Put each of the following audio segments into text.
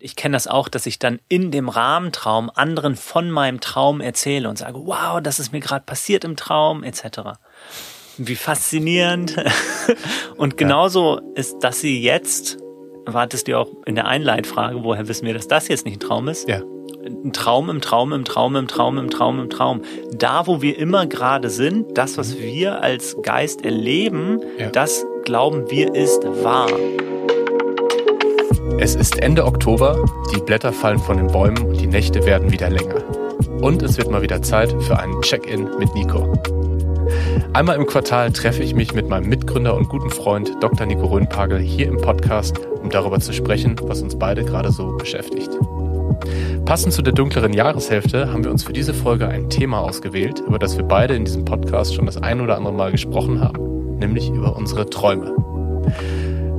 Ich kenne das auch, dass ich dann in dem Rahmentraum anderen von meinem Traum erzähle und sage, wow, das ist mir gerade passiert im Traum, etc. Wie faszinierend. und genauso ist, dass sie jetzt, wartest du auch in der Einleitfrage, woher wissen wir, dass das jetzt nicht ein Traum ist? Ja. Ein Traum im Traum im Traum im Traum im Traum im Traum. Da, wo wir immer gerade sind, das, was wir als Geist erleben, Ja. das glauben wir ist wahr. Es ist Ende Oktober, die Blätter fallen von den Bäumen und die Nächte werden wieder länger. Und es wird mal wieder Zeit für einen Check-in mit Nico. Einmal im Quartal treffe ich mich mit meinem Mitgründer und guten Freund Dr. Nico Röhnpagel hier im Podcast, um darüber zu sprechen, was uns beide gerade so beschäftigt. Passend zu der dunkleren Jahreshälfte haben wir uns für diese Folge ein Thema ausgewählt, über das wir beide in diesem Podcast schon das ein oder andere Mal gesprochen haben, nämlich über unsere Träume.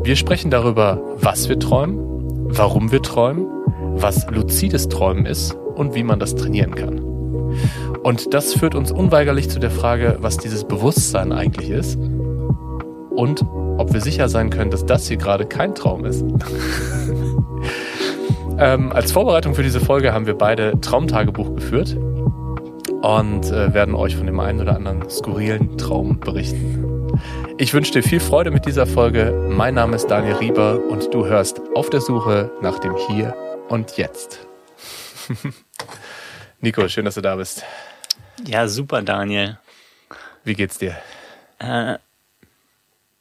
Wir sprechen darüber, was wir träumen, warum wir träumen, was luzides Träumen ist und wie man das trainieren kann. Und das führt uns unweigerlich zu der Frage, was dieses Bewusstsein eigentlich ist und ob wir sicher sein können, dass das hier gerade kein Traum ist. ähm, als Vorbereitung für diese Folge haben wir beide Traumtagebuch geführt und äh, werden euch von dem einen oder anderen skurrilen Traum berichten. Ich wünsche dir viel Freude mit dieser Folge. Mein Name ist Daniel Rieber und du hörst auf der Suche nach dem Hier und Jetzt. Nico, schön, dass du da bist. Ja, super, Daniel. Wie geht's dir? Äh,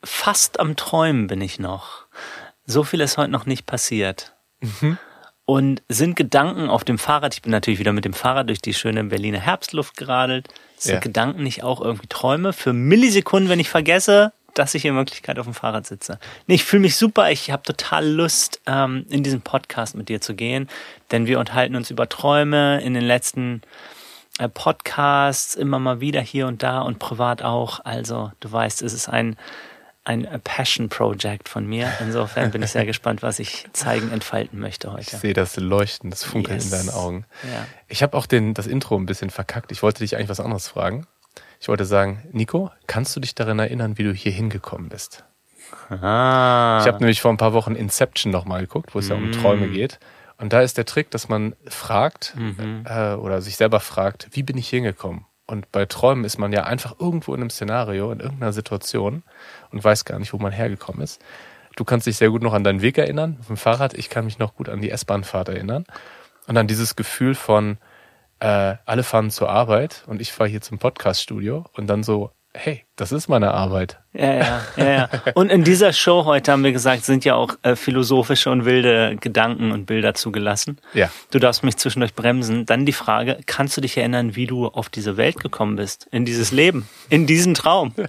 fast am Träumen bin ich noch. So viel ist heute noch nicht passiert. Und sind Gedanken auf dem Fahrrad, ich bin natürlich wieder mit dem Fahrrad durch die schöne Berliner Herbstluft geradelt, sind Ja. Gedanken nicht auch irgendwie Träume für Millisekunden, wenn ich vergesse, dass ich in Wirklichkeit auf dem Fahrrad sitze. Nee, ich fühle mich super, ich habe total Lust, ähm, in diesen Podcast mit dir zu gehen, denn wir unterhalten uns über Träume in den letzten äh, Podcasts immer mal wieder hier und da und privat auch. Also du weißt, es ist ein, ein Passion Project von mir. Insofern bin ich sehr gespannt, was ich zeigen, entfalten möchte Ich heute. sehe das Leuchten, das Funkeln Yes. in deinen Augen. Ja. Ich habe auch den, das Intro ein bisschen verkackt. Ich wollte dich eigentlich was anderes fragen. Ich wollte sagen, Nico, kannst du dich daran erinnern, wie du hier hingekommen bist? Ah. Ich habe nämlich vor ein paar Wochen Inception nochmal geguckt, wo es ja um Träume Mm. geht. Und da ist der Trick, dass man fragt Mhm. äh, oder sich selber fragt, wie bin ich hier hingekommen? Und bei Träumen ist man ja einfach irgendwo in einem Szenario, in irgendeiner Situation und weiß gar nicht, wo man hergekommen ist. Du kannst dich sehr gut noch an deinen Weg erinnern, dem Fahrrad. Ich kann mich noch gut an die S-Bahnfahrt erinnern. Und an dieses Gefühl von, äh, alle fahren zur Arbeit und ich fahre hier zum Podcaststudio und dann so, hey, das ist meine Arbeit. Ja, ja, ja, ja. Und in dieser Show heute haben wir gesagt, sind ja auch äh, philosophische und wilde Gedanken und Bilder zugelassen. Ja. Du darfst mich zwischendurch bremsen. Dann die Frage, kannst du dich erinnern, wie du auf diese Welt gekommen bist? In dieses Leben? In diesen Traum?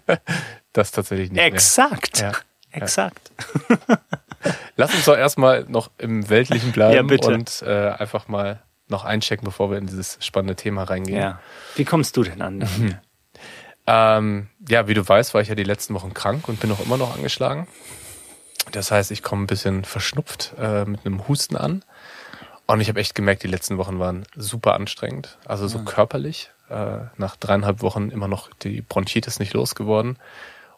Das tatsächlich nicht Exakt. Ja. Exakt. Lass uns doch erstmal noch im Weltlichen bleiben Ja, bitte. und äh, einfach mal noch einchecken, bevor wir in dieses spannende Thema reingehen. Ja. Wie kommst du denn an? Ähm, ja, wie du weißt, war ich ja die letzten Wochen krank und bin auch immer noch angeschlagen. Das heißt, ich komme ein bisschen verschnupft äh, mit einem Husten an. Und ich habe echt gemerkt, die letzten Wochen waren super anstrengend. Also so körperlich. Äh, nach dreieinhalb Wochen immer noch die Bronchitis nicht losgeworden.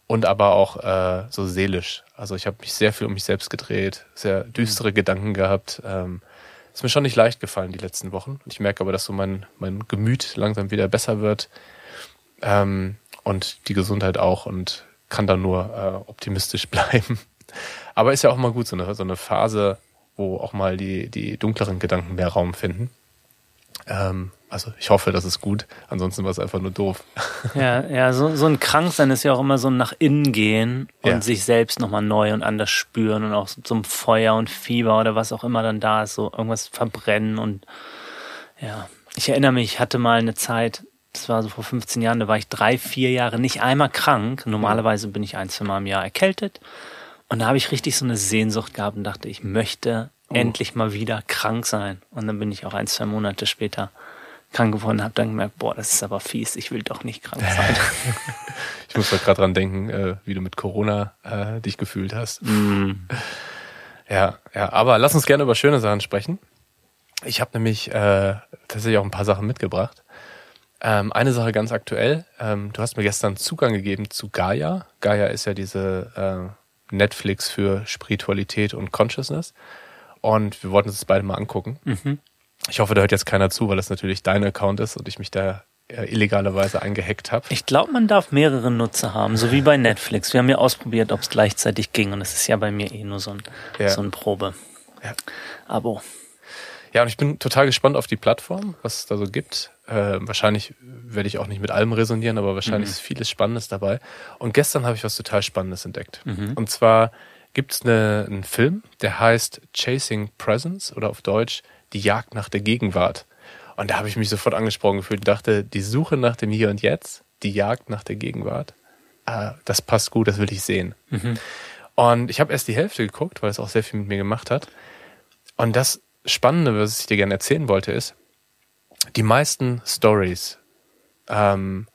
Und aber auch äh, so seelisch. Also ich habe mich sehr viel um mich selbst gedreht, sehr düstere Gedanken gehabt. Ähm, ist mir schon nicht leicht gefallen die letzten Wochen. Ich merke aber, dass so mein, mein Gemüt langsam wieder besser wird ähm, und die Gesundheit auch und kann da nur äh, optimistisch bleiben. Aber ist ja auch mal gut, so eine, so eine Phase, wo auch mal die, die dunkleren Gedanken mehr Raum finden. Ähm, also ich hoffe, das ist gut. Ansonsten war es einfach nur doof. Ja, ja, so, so ein Kranksein ist ja auch immer so ein nach innen gehen und Ja. sich selbst nochmal neu und anders spüren und auch so ein Feuer und Fieber oder was auch immer dann da ist, so irgendwas verbrennen und ja. Ich erinnere mich, ich hatte mal eine Zeit, das war so vor 15 Jahren, da war ich drei, vier Jahre nicht einmal krank. Normalerweise bin ich ein, zwei Mal im Jahr erkältet. Und da habe ich richtig so eine Sehnsucht gehabt und dachte, ich möchte endlich mal wieder krank sein. Und dann bin ich auch ein, zwei Monate später krank geworden und habe dann gemerkt, boah, das ist aber fies, ich will doch nicht krank sein. Ich muss gerade dran denken, äh, wie du mit Corona äh, dich gefühlt hast. Mm. Ja, ja, aber lass uns gerne über schöne Sachen sprechen. Ich habe nämlich äh, tatsächlich auch ein paar Sachen mitgebracht. Ähm, eine Sache ganz aktuell. Ähm, du hast mir gestern Zugang gegeben zu Gaia. Gaia ist ja diese äh, Netflix für Spiritualität und Consciousness. und wir wollten uns das beide mal angucken. Mhm. Ich hoffe, da hört jetzt keiner zu, weil das natürlich dein Account ist und ich mich da äh, illegalerweise eingehackt habe. Ich glaube, man darf mehrere Nutzer haben, so wie bei Netflix. Wir haben ja ausprobiert, ob es gleichzeitig ging und es ist ja bei mir eh nur so ein, Ja. so ein Probe. Ja. Abo. Ja, und ich bin total gespannt auf die Plattform, was es da so gibt. Äh, wahrscheinlich werde ich auch nicht mit allem resonieren, aber wahrscheinlich ist vieles Spannendes dabei. Und gestern habe ich was total Spannendes entdeckt. Und zwar gibt es eine, einen Film, der heißt Chasing Presence oder auf Deutsch Die Jagd nach der Gegenwart. Und da habe ich mich sofort angesprochen gefühlt und dachte, die Suche nach dem Hier und Jetzt, die Jagd nach der Gegenwart, äh, das passt gut, das will ich sehen. Und ich habe erst die Hälfte geguckt, weil es auch sehr viel mit mir gemacht hat. Und das Spannende, was ich dir gerne erzählen wollte, ist, die meisten Stories ähm,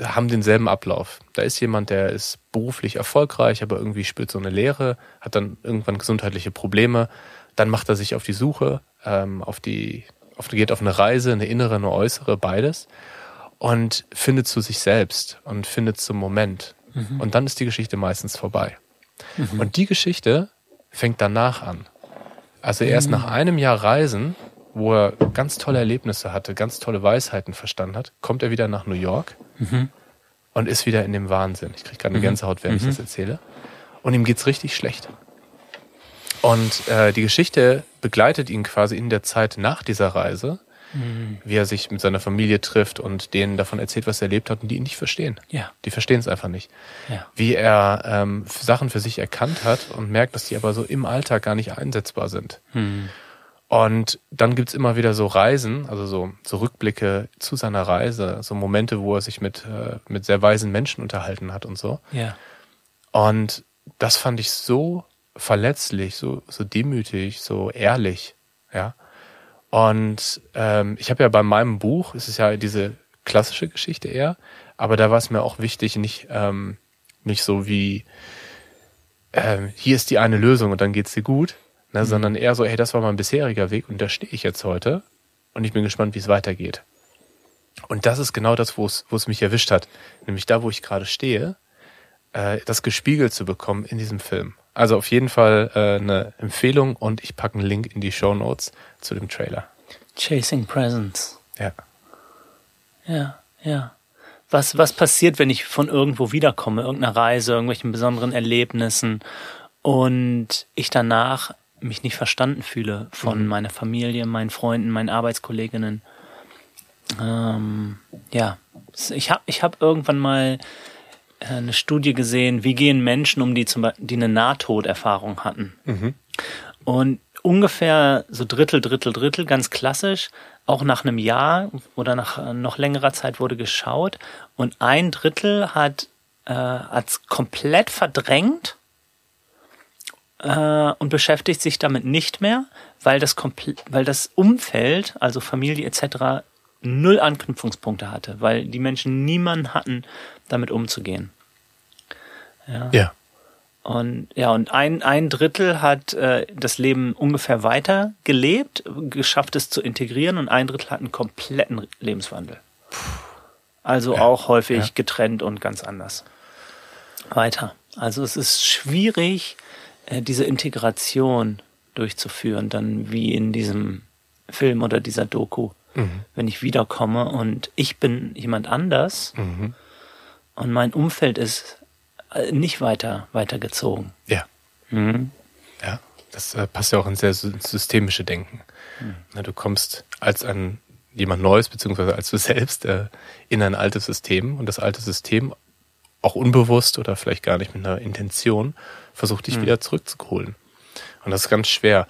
haben denselben Ablauf. Da ist jemand, der ist beruflich erfolgreich, aber irgendwie spürt so eine Leere, hat dann irgendwann gesundheitliche Probleme. Dann macht er sich auf die Suche, ähm, auf die, auf, geht auf eine Reise, eine innere, eine äußere, beides. Und findet zu sich selbst und findet zum Moment. Und dann ist die Geschichte meistens vorbei. Und die Geschichte fängt danach an. Also erst nach einem Jahr Reisen, wo er ganz tolle Erlebnisse hatte, ganz tolle Weisheiten verstanden hat, kommt er wieder nach New York und ist wieder in dem Wahnsinn. Ich kriege gerade eine Gänsehaut, während ich das erzähle. Und ihm geht's richtig schlecht. Und äh, die Geschichte begleitet ihn quasi in der Zeit nach dieser Reise, wie er sich mit seiner Familie trifft und denen davon erzählt, was er erlebt hat und die ihn nicht verstehen. Ja. Die verstehen es einfach nicht. Ja. Wie er ähm, Sachen für sich erkannt hat und merkt, dass die aber so im Alltag gar nicht einsetzbar sind. Und dann gibt's immer wieder so Reisen, also so, so Rückblicke zu seiner Reise, so Momente, wo er sich mit, äh, mit sehr weisen Menschen unterhalten hat und so. Ja. Und das fand ich so verletzlich, so, so demütig, so ehrlich, ja. Und ähm, ich habe ja bei meinem Buch, es ist ja diese klassische Geschichte eher, aber da war es mir auch wichtig, nicht, ähm, nicht so wie, ähm, hier ist die eine Lösung und dann geht's dir gut, ne, sondern eher so, hey, das war mein bisheriger Weg und da stehe ich jetzt heute und ich bin gespannt, wie es weitergeht. Und das ist genau das, wo es, wo es mich erwischt hat. Nämlich da, wo ich gerade stehe, äh, das gespiegelt zu bekommen in diesem Film. Also auf jeden Fall äh, eine Empfehlung und ich packe einen Link in die Show Notes zu dem Trailer. Chasing Presents. Ja. Ja, ja. Was, was passiert, wenn ich von irgendwo wiederkomme, irgendeiner Reise, irgendwelchen besonderen Erlebnissen und ich danach mich nicht verstanden fühle von meiner Familie, meinen Freunden, meinen Arbeitskolleginnen? Ähm, ja, ich habe ich hab irgendwann mal äh, eine Studie gesehen, wie gehen Menschen um, die zum Beispiel, die eine Nahtoderfahrung hatten. Und ungefähr so Drittel, Drittel, Drittel, ganz klassisch, auch nach einem Jahr oder nach äh, noch längerer Zeit wurde geschaut und ein Drittel hat äh, hat's komplett verdrängt äh, und beschäftigt sich damit nicht mehr, weil das weil das Umfeld, also Familie etc. null Anknüpfungspunkte hatte, weil die Menschen niemanden hatten, damit umzugehen. Ja. Und ja, und ein, ein Drittel hat äh, das Leben ungefähr weiter gelebt, geschafft es zu integrieren und ein Drittel hat einen kompletten Lebenswandel. Also auch häufig ja. getrennt und ganz anders. Weiter. Also es ist schwierig, äh, diese Integration durchzuführen, dann wie in diesem Film oder dieser Doku. Wenn ich wiederkomme und ich bin jemand anders und mein Umfeld ist äh, nicht weiter weitergezogen. Ja. Ja. Das äh, passt ja auch ins sehr sy- systemische Denken. Na, du kommst als ein jemand Neues, beziehungsweise als du selbst, äh, in ein altes System und das alte System auch unbewusst oder vielleicht gar nicht mit einer Intention versucht dich wieder zurückzuholen. Und das ist ganz schwer.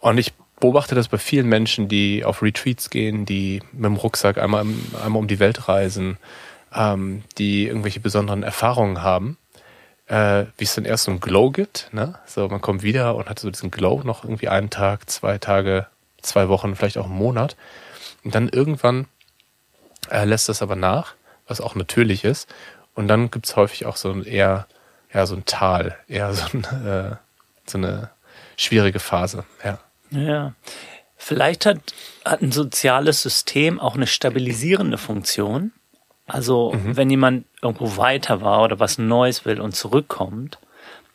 Und ich beobachte das bei vielen Menschen, die auf Retreats gehen, die mit dem Rucksack einmal, einmal um die Welt reisen, ähm, die irgendwelche besonderen Erfahrungen haben äh, wie es dann erst so ein Glow gibt. Ne? So, man kommt wieder und hat so diesen Glow noch irgendwie einen Tag, zwei Tage, zwei Wochen, vielleicht auch einen Monat. Und dann irgendwann äh, lässt das aber nach, was auch natürlich ist. Und dann gibt's häufig auch so ein eher, ja, so ein Tal, eher so, ein, äh, so eine schwierige Phase. Ja. Ja. Vielleicht hat, hat ein soziales System auch eine stabilisierende Funktion. Also wenn jemand irgendwo weiter war oder was Neues will und zurückkommt,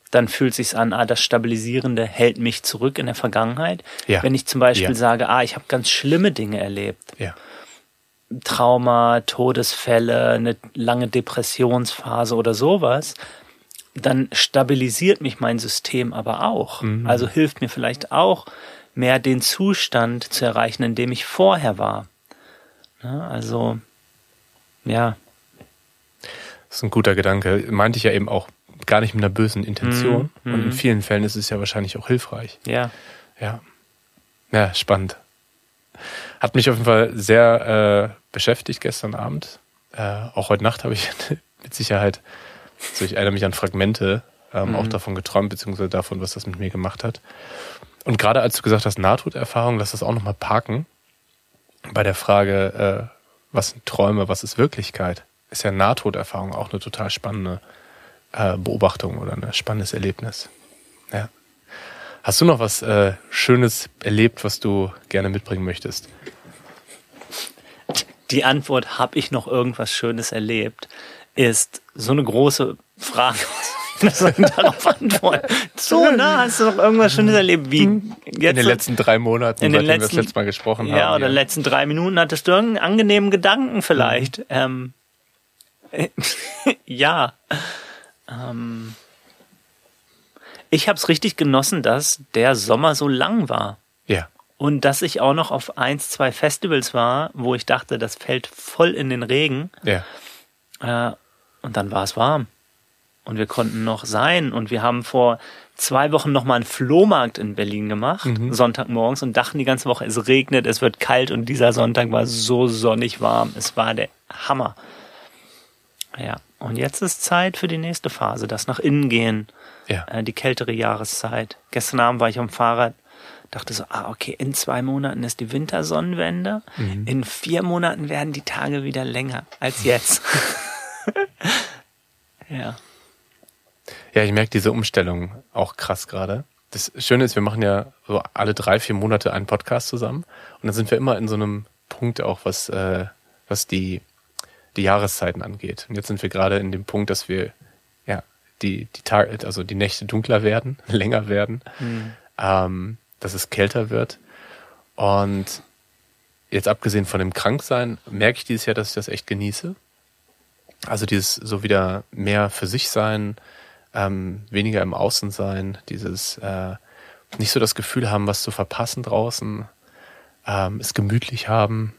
dann fühlt sich's an, ah, das Stabilisierende hält mich zurück in der Vergangenheit. Ja. Wenn ich zum Beispiel Ja. sage, ah, ich habe ganz schlimme Dinge erlebt, Ja. Trauma, Todesfälle, eine lange Depressionsphase oder sowas, dann stabilisiert mich mein System aber auch. Also hilft mir vielleicht auch mehr den Zustand zu erreichen, in dem ich vorher war. Ne? Also, ja, Das ist ein guter Gedanke. Meinte ich ja eben auch gar nicht mit einer bösen Intention. Mhm, Und in mhm. vielen Fällen ist es ja wahrscheinlich auch hilfreich. ja. Ja. Ja, spannend. Hat mich auf jeden Fall sehr äh, beschäftigt gestern Abend. Äh, auch heute Nacht habe ich mit Sicherheit, also ich erinnere mich an Fragmente, ähm, auch davon geträumt, beziehungsweise davon, was das mit mir gemacht hat. Und gerade als du gesagt hast, Nahtoderfahrung, lass das auch nochmal parken. Bei der Frage, äh, was sind Träume, was ist Wirklichkeit, ist ja Nahtoderfahrung auch eine total spannende äh, Beobachtung oder ein spannendes Erlebnis. Ja. Hast du noch was äh, Schönes erlebt, was du gerne mitbringen möchtest? Die Antwort, habe ich noch irgendwas Schönes erlebt, ist so eine große Frage. Darauf antworten? So, na, hast du noch irgendwas Schönes erlebt? Wie jetzt In den letzten drei Monaten, in den seitdem wir das letzten- letzte Mal gesprochen ja, haben. oder letzten drei Minuten hattest du irgendeinen angenehmen Gedanken vielleicht. Mhm. Ähm, ja. Ähm, ich habe es richtig genossen, dass der Sommer so lang war. ja. Und dass ich auch noch auf eins, zwei Festivals war, wo ich dachte, das fällt voll in den Regen. Ja. Äh, und dann war es warm. Und wir konnten noch sein. Und wir haben vor zwei Wochen noch mal einen Flohmarkt in Berlin gemacht, Sonntagmorgens, und dachten die ganze Woche, es regnet, es wird kalt. Und dieser Sonntag war so sonnig warm. Es war der Hammer. Ja, und jetzt ist Zeit für die nächste Phase, das nach innen gehen, Ja. äh, die kältere Jahreszeit. Gestern Abend war ich am Fahrrad, dachte so, ah, okay, in zwei Monaten ist die Wintersonnenwende. In vier Monaten werden die Tage wieder länger als jetzt. ja. Ja, ich merke diese Umstellung auch krass gerade. Das Schöne ist, wir machen ja so alle drei, vier Monate einen Podcast zusammen. Und dann sind wir immer in so einem Punkt auch, was, äh, was die, die Jahreszeiten angeht. Und jetzt sind wir gerade in dem Punkt, dass wir, ja, die, die Tage, also die Nächte dunkler werden, länger werden, ähm, dass es kälter wird. Und jetzt abgesehen von dem Kranksein, merke ich dieses Jahr, dass ich das echt genieße. Also dieses so wieder mehr für sich sein, ähm, weniger im Außen sein, dieses äh, nicht so das Gefühl haben, was zu verpassen draußen, ähm, es gemütlich haben,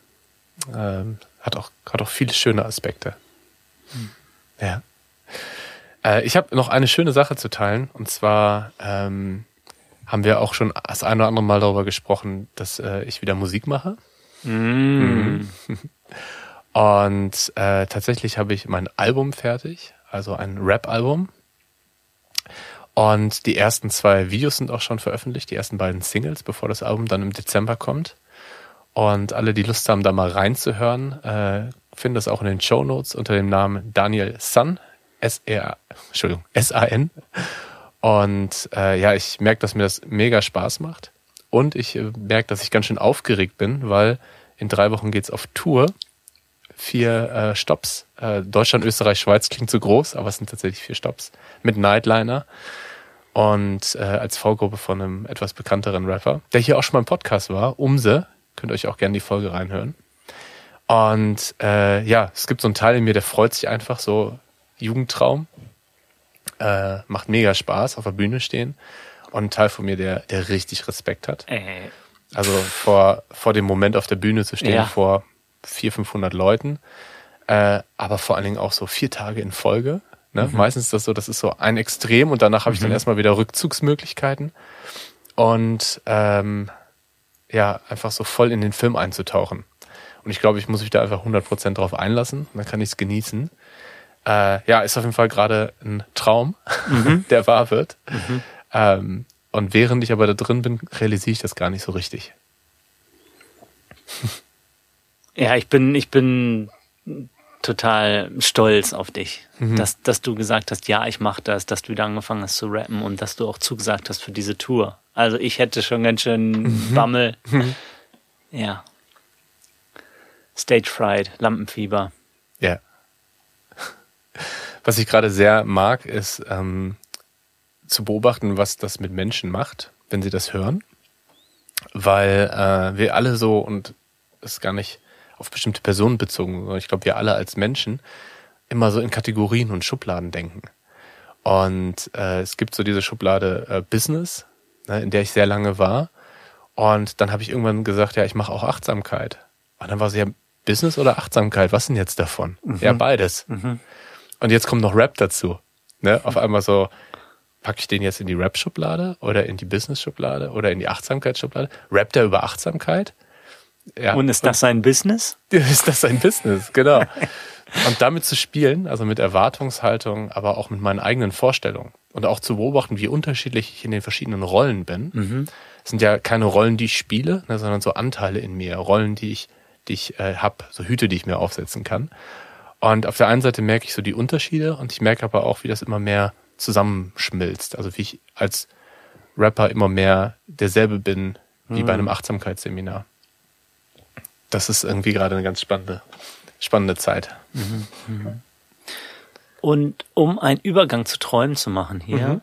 ähm, hat auch hat auch viele schöne Aspekte. Ja. Äh, ich habe noch eine schöne Sache zu teilen und zwar ähm, haben wir auch schon das eine oder andere Mal darüber gesprochen, dass äh, ich wieder Musik mache. Mm. Und äh, tatsächlich habe ich mein Album fertig, also ein Rap-Album. Und die ersten zwei Videos sind auch schon veröffentlicht, die ersten beiden Singles, bevor das Album dann im Dezember kommt. Und alle, die Lust haben, da mal reinzuhören, äh, finden das auch in den Show Notes unter dem Namen Daniel Sun, S-R, Entschuldigung, S-A-N. Und äh, ja, ich merke, dass mir das mega Spaß macht. Und ich äh, merke, dass ich ganz schön aufgeregt bin, weil in drei Wochen geht's auf Tour. Vier äh, Stops. Äh, Deutschland, Österreich, Schweiz klingt zu groß, aber es sind tatsächlich vier Stops. Mit Nightliner. Und äh, als Vorgruppe von einem etwas bekannteren Rapper, der hier auch schon mal im Podcast war, Umse. Könnt ihr euch auch gerne die Folge reinhören. Und äh, ja, es gibt so einen Teil in mir, der freut sich einfach so, Jugendtraum. Äh, macht mega Spaß, auf der Bühne stehen. Und ein Teil von mir, der, der richtig Respekt hat. Äh, Also vor, vor dem Moment auf der Bühne zu stehen, Ja. vor 400, 500 Leuten. Äh, aber vor allen Dingen auch so vier Tage in Folge. Ne? Meistens ist das so, das ist so ein Extrem und danach habe ich dann erstmal wieder Rückzugsmöglichkeiten. Und ähm, ja, einfach so voll in den Film einzutauchen. Und ich glaube, ich muss mich da einfach 100% drauf einlassen. Dann kann ich es genießen. Äh, ja, ist auf jeden Fall gerade ein Traum, der wahr wird. Ähm, und während ich aber da drin bin, realisiere ich das gar nicht so richtig. Ja, ich bin, ich bin total stolz auf dich, dass, dass du gesagt hast, ja, ich mache das, dass du wieder angefangen hast zu rappen und dass du auch zugesagt hast für diese Tour. Also ich hätte schon ganz schön Bammel. Ja. Stage Fright, Lampenfieber. Ja. Was ich gerade sehr mag, ist ähm, zu beobachten, was das mit Menschen macht, wenn sie das hören. Weil äh, wir alle so, und es ist gar nicht auf bestimmte Personen bezogen, sondern ich glaube, wir alle als Menschen immer so in Kategorien und Schubladen denken. Und äh, es gibt so diese Schublade äh, Business, ne, in der ich sehr lange war. Und dann habe ich irgendwann gesagt, ja, ich mache auch Achtsamkeit. Und dann war sie ja Business oder Achtsamkeit, was denn jetzt davon? Mhm. Ja, beides. Mhm. Und jetzt kommt noch Rap dazu. Ne? Auf einmal so, packe ich den jetzt in die Rap-Schublade oder in die Business-Schublade oder in die Achtsamkeitsschublade? Rappt er über Achtsamkeit? Ja. Und ist das sein Business? Ist das sein Business, genau. und damit zu spielen, also mit Erwartungshaltung, aber auch mit meinen eigenen Vorstellungen und auch zu beobachten, wie unterschiedlich ich in den verschiedenen Rollen bin. Mhm. Es sind ja keine Rollen, die ich spiele, ne, sondern so Anteile in mir, Rollen, die ich, die ich äh, habe, so Hüte, die ich mir aufsetzen kann. Und auf der einen Seite merke ich so die Unterschiede und ich merke aber auch, wie das immer mehr zusammenschmilzt. Also wie ich als Rapper immer mehr derselbe bin wie mhm. bei einem Achtsamkeitsseminar. Das ist irgendwie gerade eine ganz spannende, spannende Zeit. Mhm. Mhm. Und um einen Übergang zu Träumen zu machen hier, mhm.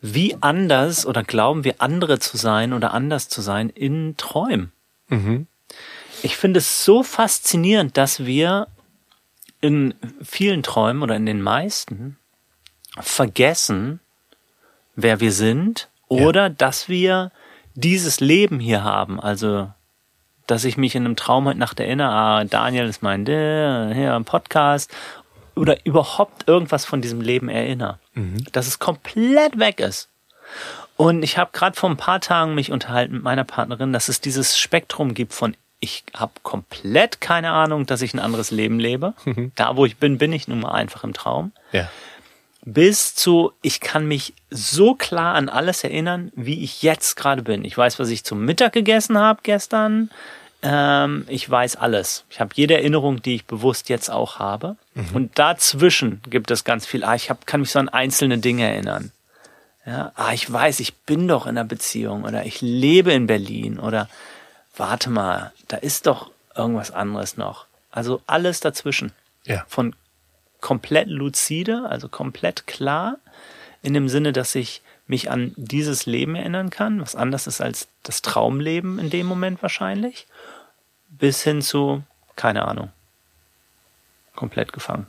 wie anders oder glauben wir andere zu sein oder anders zu sein in Träumen? Mhm. Ich finde es so faszinierend, dass wir in vielen Träumen oder in den meisten vergessen, wer wir sind oder ja. dass wir dieses Leben hier haben. Also, dass ich mich in einem Traum heute Nacht erinnere, ah, Daniel ist mein der, hier im Podcast oder überhaupt irgendwas von diesem Leben erinnere. Mhm. Dass es komplett weg ist. Und ich habe gerade vor ein paar Tagen mich unterhalten mit meiner Partnerin, dass es dieses Spektrum gibt von ich habe komplett keine Ahnung, dass ich ein anderes Leben lebe. Mhm. Da, wo ich bin, bin ich nun mal einfach im Traum. Ja. Bis zu, ich kann mich so klar an alles erinnern, wie ich jetzt gerade bin. Ich weiß, was ich zum Mittag gegessen habe gestern. Ähm, ich weiß alles. Ich habe jede Erinnerung, die ich bewusst jetzt auch habe. Mhm. Und dazwischen gibt es ganz viel. Ah, ich hab, kann mich so an einzelne Dinge erinnern. Ja, ah, ich weiß, ich bin doch in einer Beziehung oder ich lebe in Berlin oder warte mal, da ist doch irgendwas anderes noch. Also alles dazwischen. Ja. Von komplett lucide, also komplett klar, in dem Sinne, dass ich mich an dieses Leben erinnern kann, was anders ist als das Traumleben in dem Moment wahrscheinlich, bis hin zu, keine Ahnung, komplett gefangen.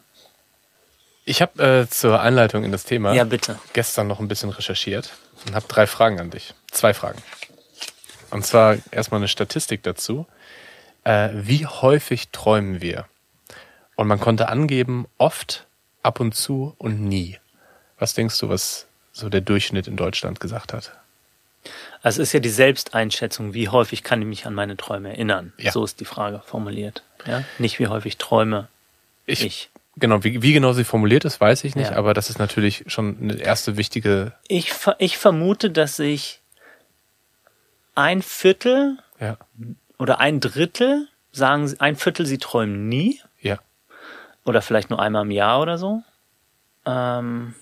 Ich habe äh, zur Einleitung in das Thema ja, bitte. gestern noch ein bisschen recherchiert und habe drei Fragen an dich. Zwei Fragen. Und zwar erstmal eine Statistik dazu. Äh, wie häufig träumen wir? Und man konnte angeben, oft, ab und zu und nie. Was denkst du, was so der Durchschnitt in Deutschland gesagt hat? Also es ist ja die Selbsteinschätzung, wie häufig kann ich mich an meine Träume erinnern. Ja. So ist die Frage formuliert. Ja? Nicht wie häufig träume ich. ich. Genau, wie, wie genau sie formuliert ist, weiß ich nicht, ja. aber das ist natürlich schon eine erste wichtige. Ich, ich vermute, dass ich ein Viertel ja. oder ein Drittel sagen, ein Viertel, sie träumen nie. Oder vielleicht nur einmal im Jahr oder so. Ähm,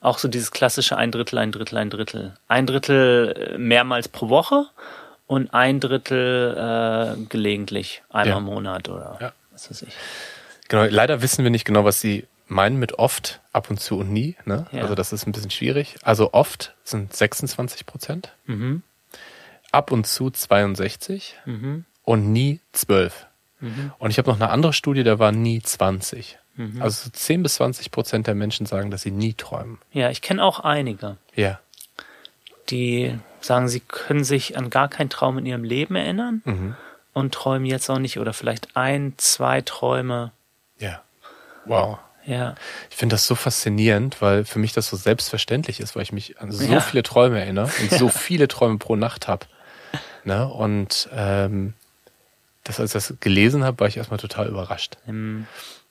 auch so dieses klassische ein Drittel, ein Drittel, ein Drittel. Ein Drittel äh, mehrmals pro Woche und ein Drittel äh, gelegentlich, einmal ja. im Monat oder ja. was weiß ich. Genau, leider wissen wir nicht genau, was sie meinen mit oft, ab und zu und nie. Ne? Ja. Also das ist ein bisschen schwierig. Also oft sind 26 Prozent. Mhm ab und zu 62 mhm. und nie 12. Mhm. Und ich habe noch eine andere Studie, da war nie 20. Mhm. Also 10 bis 20 Prozent der Menschen sagen, dass sie nie träumen. Ja, ich kenne auch einige. Ja. Die sagen, sie können sich an gar keinen Traum in ihrem Leben erinnern mhm. und träumen jetzt auch nicht oder vielleicht ein, zwei Träume. Ja. Wow. Ja. Ich finde das so faszinierend, weil für mich das so selbstverständlich ist, weil ich mich an so ja. viele Träume erinnere und so viele Träume pro Nacht habe. Ne? Und ähm, das, als ich das gelesen habe, war ich erstmal total überrascht. Mhm.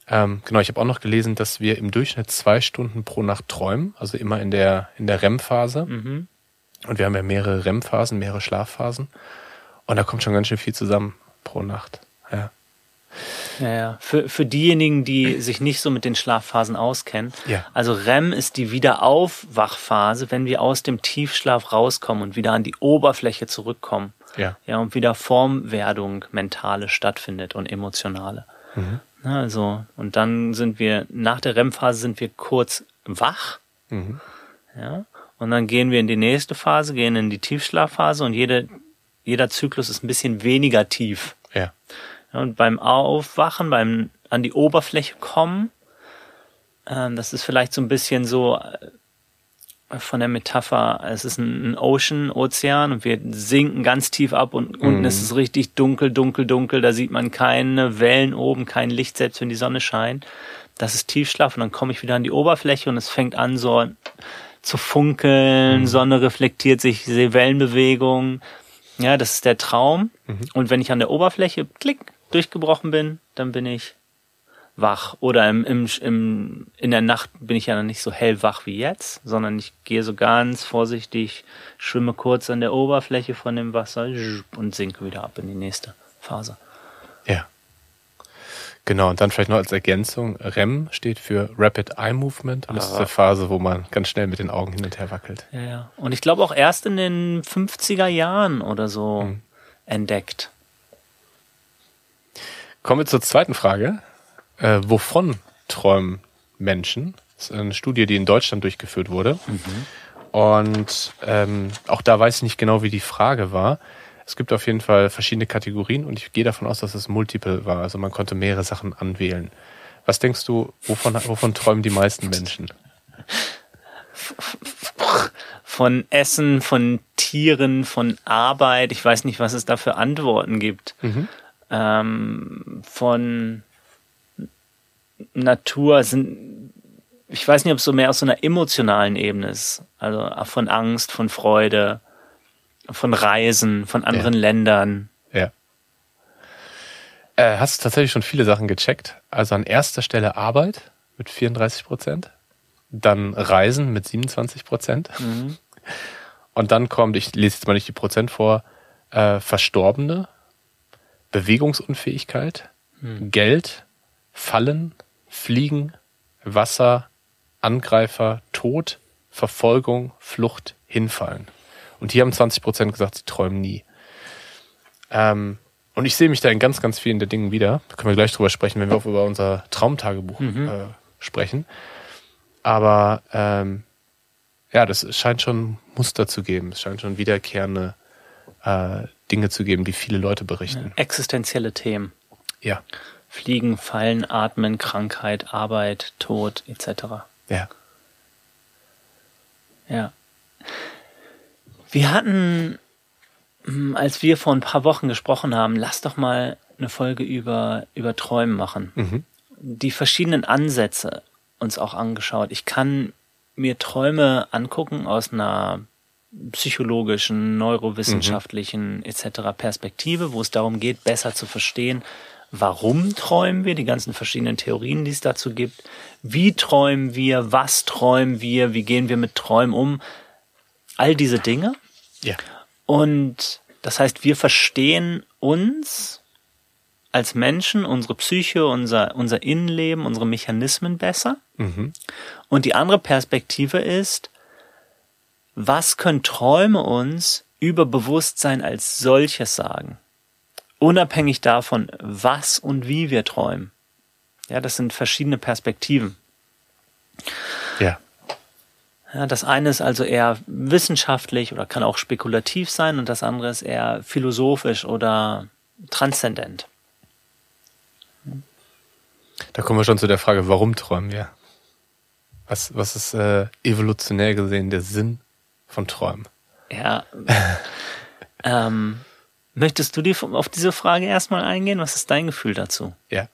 Ähm, genau, ich habe auch noch gelesen, dass wir im Durchschnitt zwei Stunden pro Nacht träumen, also immer in der, in der REM-Phase. Mhm. Und wir haben ja mehrere REM-Phasen, mehrere Schlafphasen. Und da kommt schon ganz schön viel zusammen pro Nacht. Ja. Ja, ja. Für, für diejenigen, die sich nicht so mit den Schlafphasen auskennen. Ja. Also REM ist die Wiederaufwachphase, wenn wir aus dem Tiefschlaf rauskommen und wieder an die Oberfläche zurückkommen. Ja. Ja, und wieder Formwerdung mentale stattfindet und emotionale. Mhm. Also, und dann sind wir, nach der REM-Phase sind wir kurz wach, Mhm. Ja. Und dann gehen wir in die nächste Phase, gehen in die Tiefschlafphase und jede, jeder Zyklus ist ein bisschen weniger tief. Ja. Ja, und beim Aufwachen, beim an die Oberfläche kommen, ähm, das ist vielleicht so ein bisschen so äh, von der Metapher, es ist ein, Ocean, Ozean und wir sinken ganz tief ab und unten Mhm. ist es richtig dunkel, dunkel, dunkel, da sieht man keine Wellen oben, kein Licht, selbst wenn die Sonne scheint. Das ist Tiefschlaf und dann komme ich wieder an die Oberfläche und es fängt an so zu funkeln, Sonne reflektiert sich, Wellenbewegungen. Ja, das ist der Traum. Und wenn ich an der Oberfläche klick durchgebrochen bin, dann bin ich wach. Oder im, im, im, in der Nacht bin ich ja dann nicht so hellwach wie jetzt, sondern ich gehe so ganz vorsichtig, schwimme kurz an der Oberfläche von dem Wasser und sinke wieder ab in die nächste Phase. Ja. Genau, und dann vielleicht noch als Ergänzung, REM steht für Rapid Eye Movement und das ist Ah. eine Phase, wo man ganz schnell mit den Augen hin und her wackelt. Ja, ja. Und ich glaube auch erst in den 50er Jahren oder so entdeckt. Kommen wir zur zweiten Frage. Äh, wovon träumen Menschen? Das ist eine Studie, die in Deutschland durchgeführt wurde. Und ähm, auch da weiß ich nicht genau, wie die Frage war. Es gibt auf jeden Fall verschiedene Kategorien und ich gehe davon aus, dass es multiple war. Also man konnte mehrere Sachen anwählen. Was denkst du, wovon, wovon träumen die meisten Menschen? Von Essen, von Tieren, von Arbeit. Ich weiß nicht, was es da für Antworten gibt. Ähm, von Natur sind, ich weiß nicht, ob es so mehr aus so einer emotionalen Ebene ist. Also von Angst, von Freude, von Reisen, von anderen Ja. Ländern. Ja. Äh, hast tatsächlich schon viele Sachen gecheckt. Also an erster Stelle Arbeit mit 34 Prozent, dann Reisen mit 27 Prozent. Und dann kommt, ich lese jetzt mal nicht die Prozent vor, äh, Verstorbene, Bewegungsunfähigkeit, Geld, Fallen, Fliegen, Wasser, Angreifer, Tod, Verfolgung, Flucht, Hinfallen. Und hier haben 20 Prozent gesagt, sie träumen nie. Ähm, und ich sehe mich da in ganz, ganz vielen der Dingen wieder. Da können wir gleich drüber sprechen, wenn wir auch über unser Traumtagebuch äh, sprechen. Aber ähm, ja, das scheint schon Muster zu geben. Es scheint schon wiederkehrende äh, Dinge zu geben, die viele Leute berichten. Existenzielle Themen. Ja, Fliegen, Fallen, Atmen, Krankheit, Arbeit, Tod etc. ja. Ja. Wir hatten, hm, als wir vor ein paar Wochen gesprochen haben, lass doch mal eine Folge über, über Träumen machen. Mhm. Die verschiedenen Ansätze uns auch angeschaut. Ich kann mir Träume angucken aus einer psychologischen, neurowissenschaftlichen etc. Perspektive, wo es darum geht, besser zu verstehen, warum träumen wir, die ganzen verschiedenen Theorien, die es dazu gibt, wie träumen wir, was träumen wir, wie gehen wir mit Träumen um, all diese Dinge. Ja. Und das heißt, wir verstehen uns als Menschen, unsere Psyche, unser, unser Innenleben, unsere Mechanismen besser. Mhm. Und die andere Perspektive ist, was können Träume uns über Bewusstsein als solches sagen? Unabhängig davon, was und wie wir träumen. Ja, das sind verschiedene Perspektiven. Ja. Ja, das eine ist also eher wissenschaftlich oder kann auch spekulativ sein und das andere ist eher philosophisch oder transzendent. Da kommen wir schon zu der Frage, warum träumen wir? Was, was ist äh, evolutionär gesehen der Sinn von Träumen? Ja. ähm, möchtest du die, auf diese Frage erstmal eingehen? Was ist dein Gefühl dazu? Ja.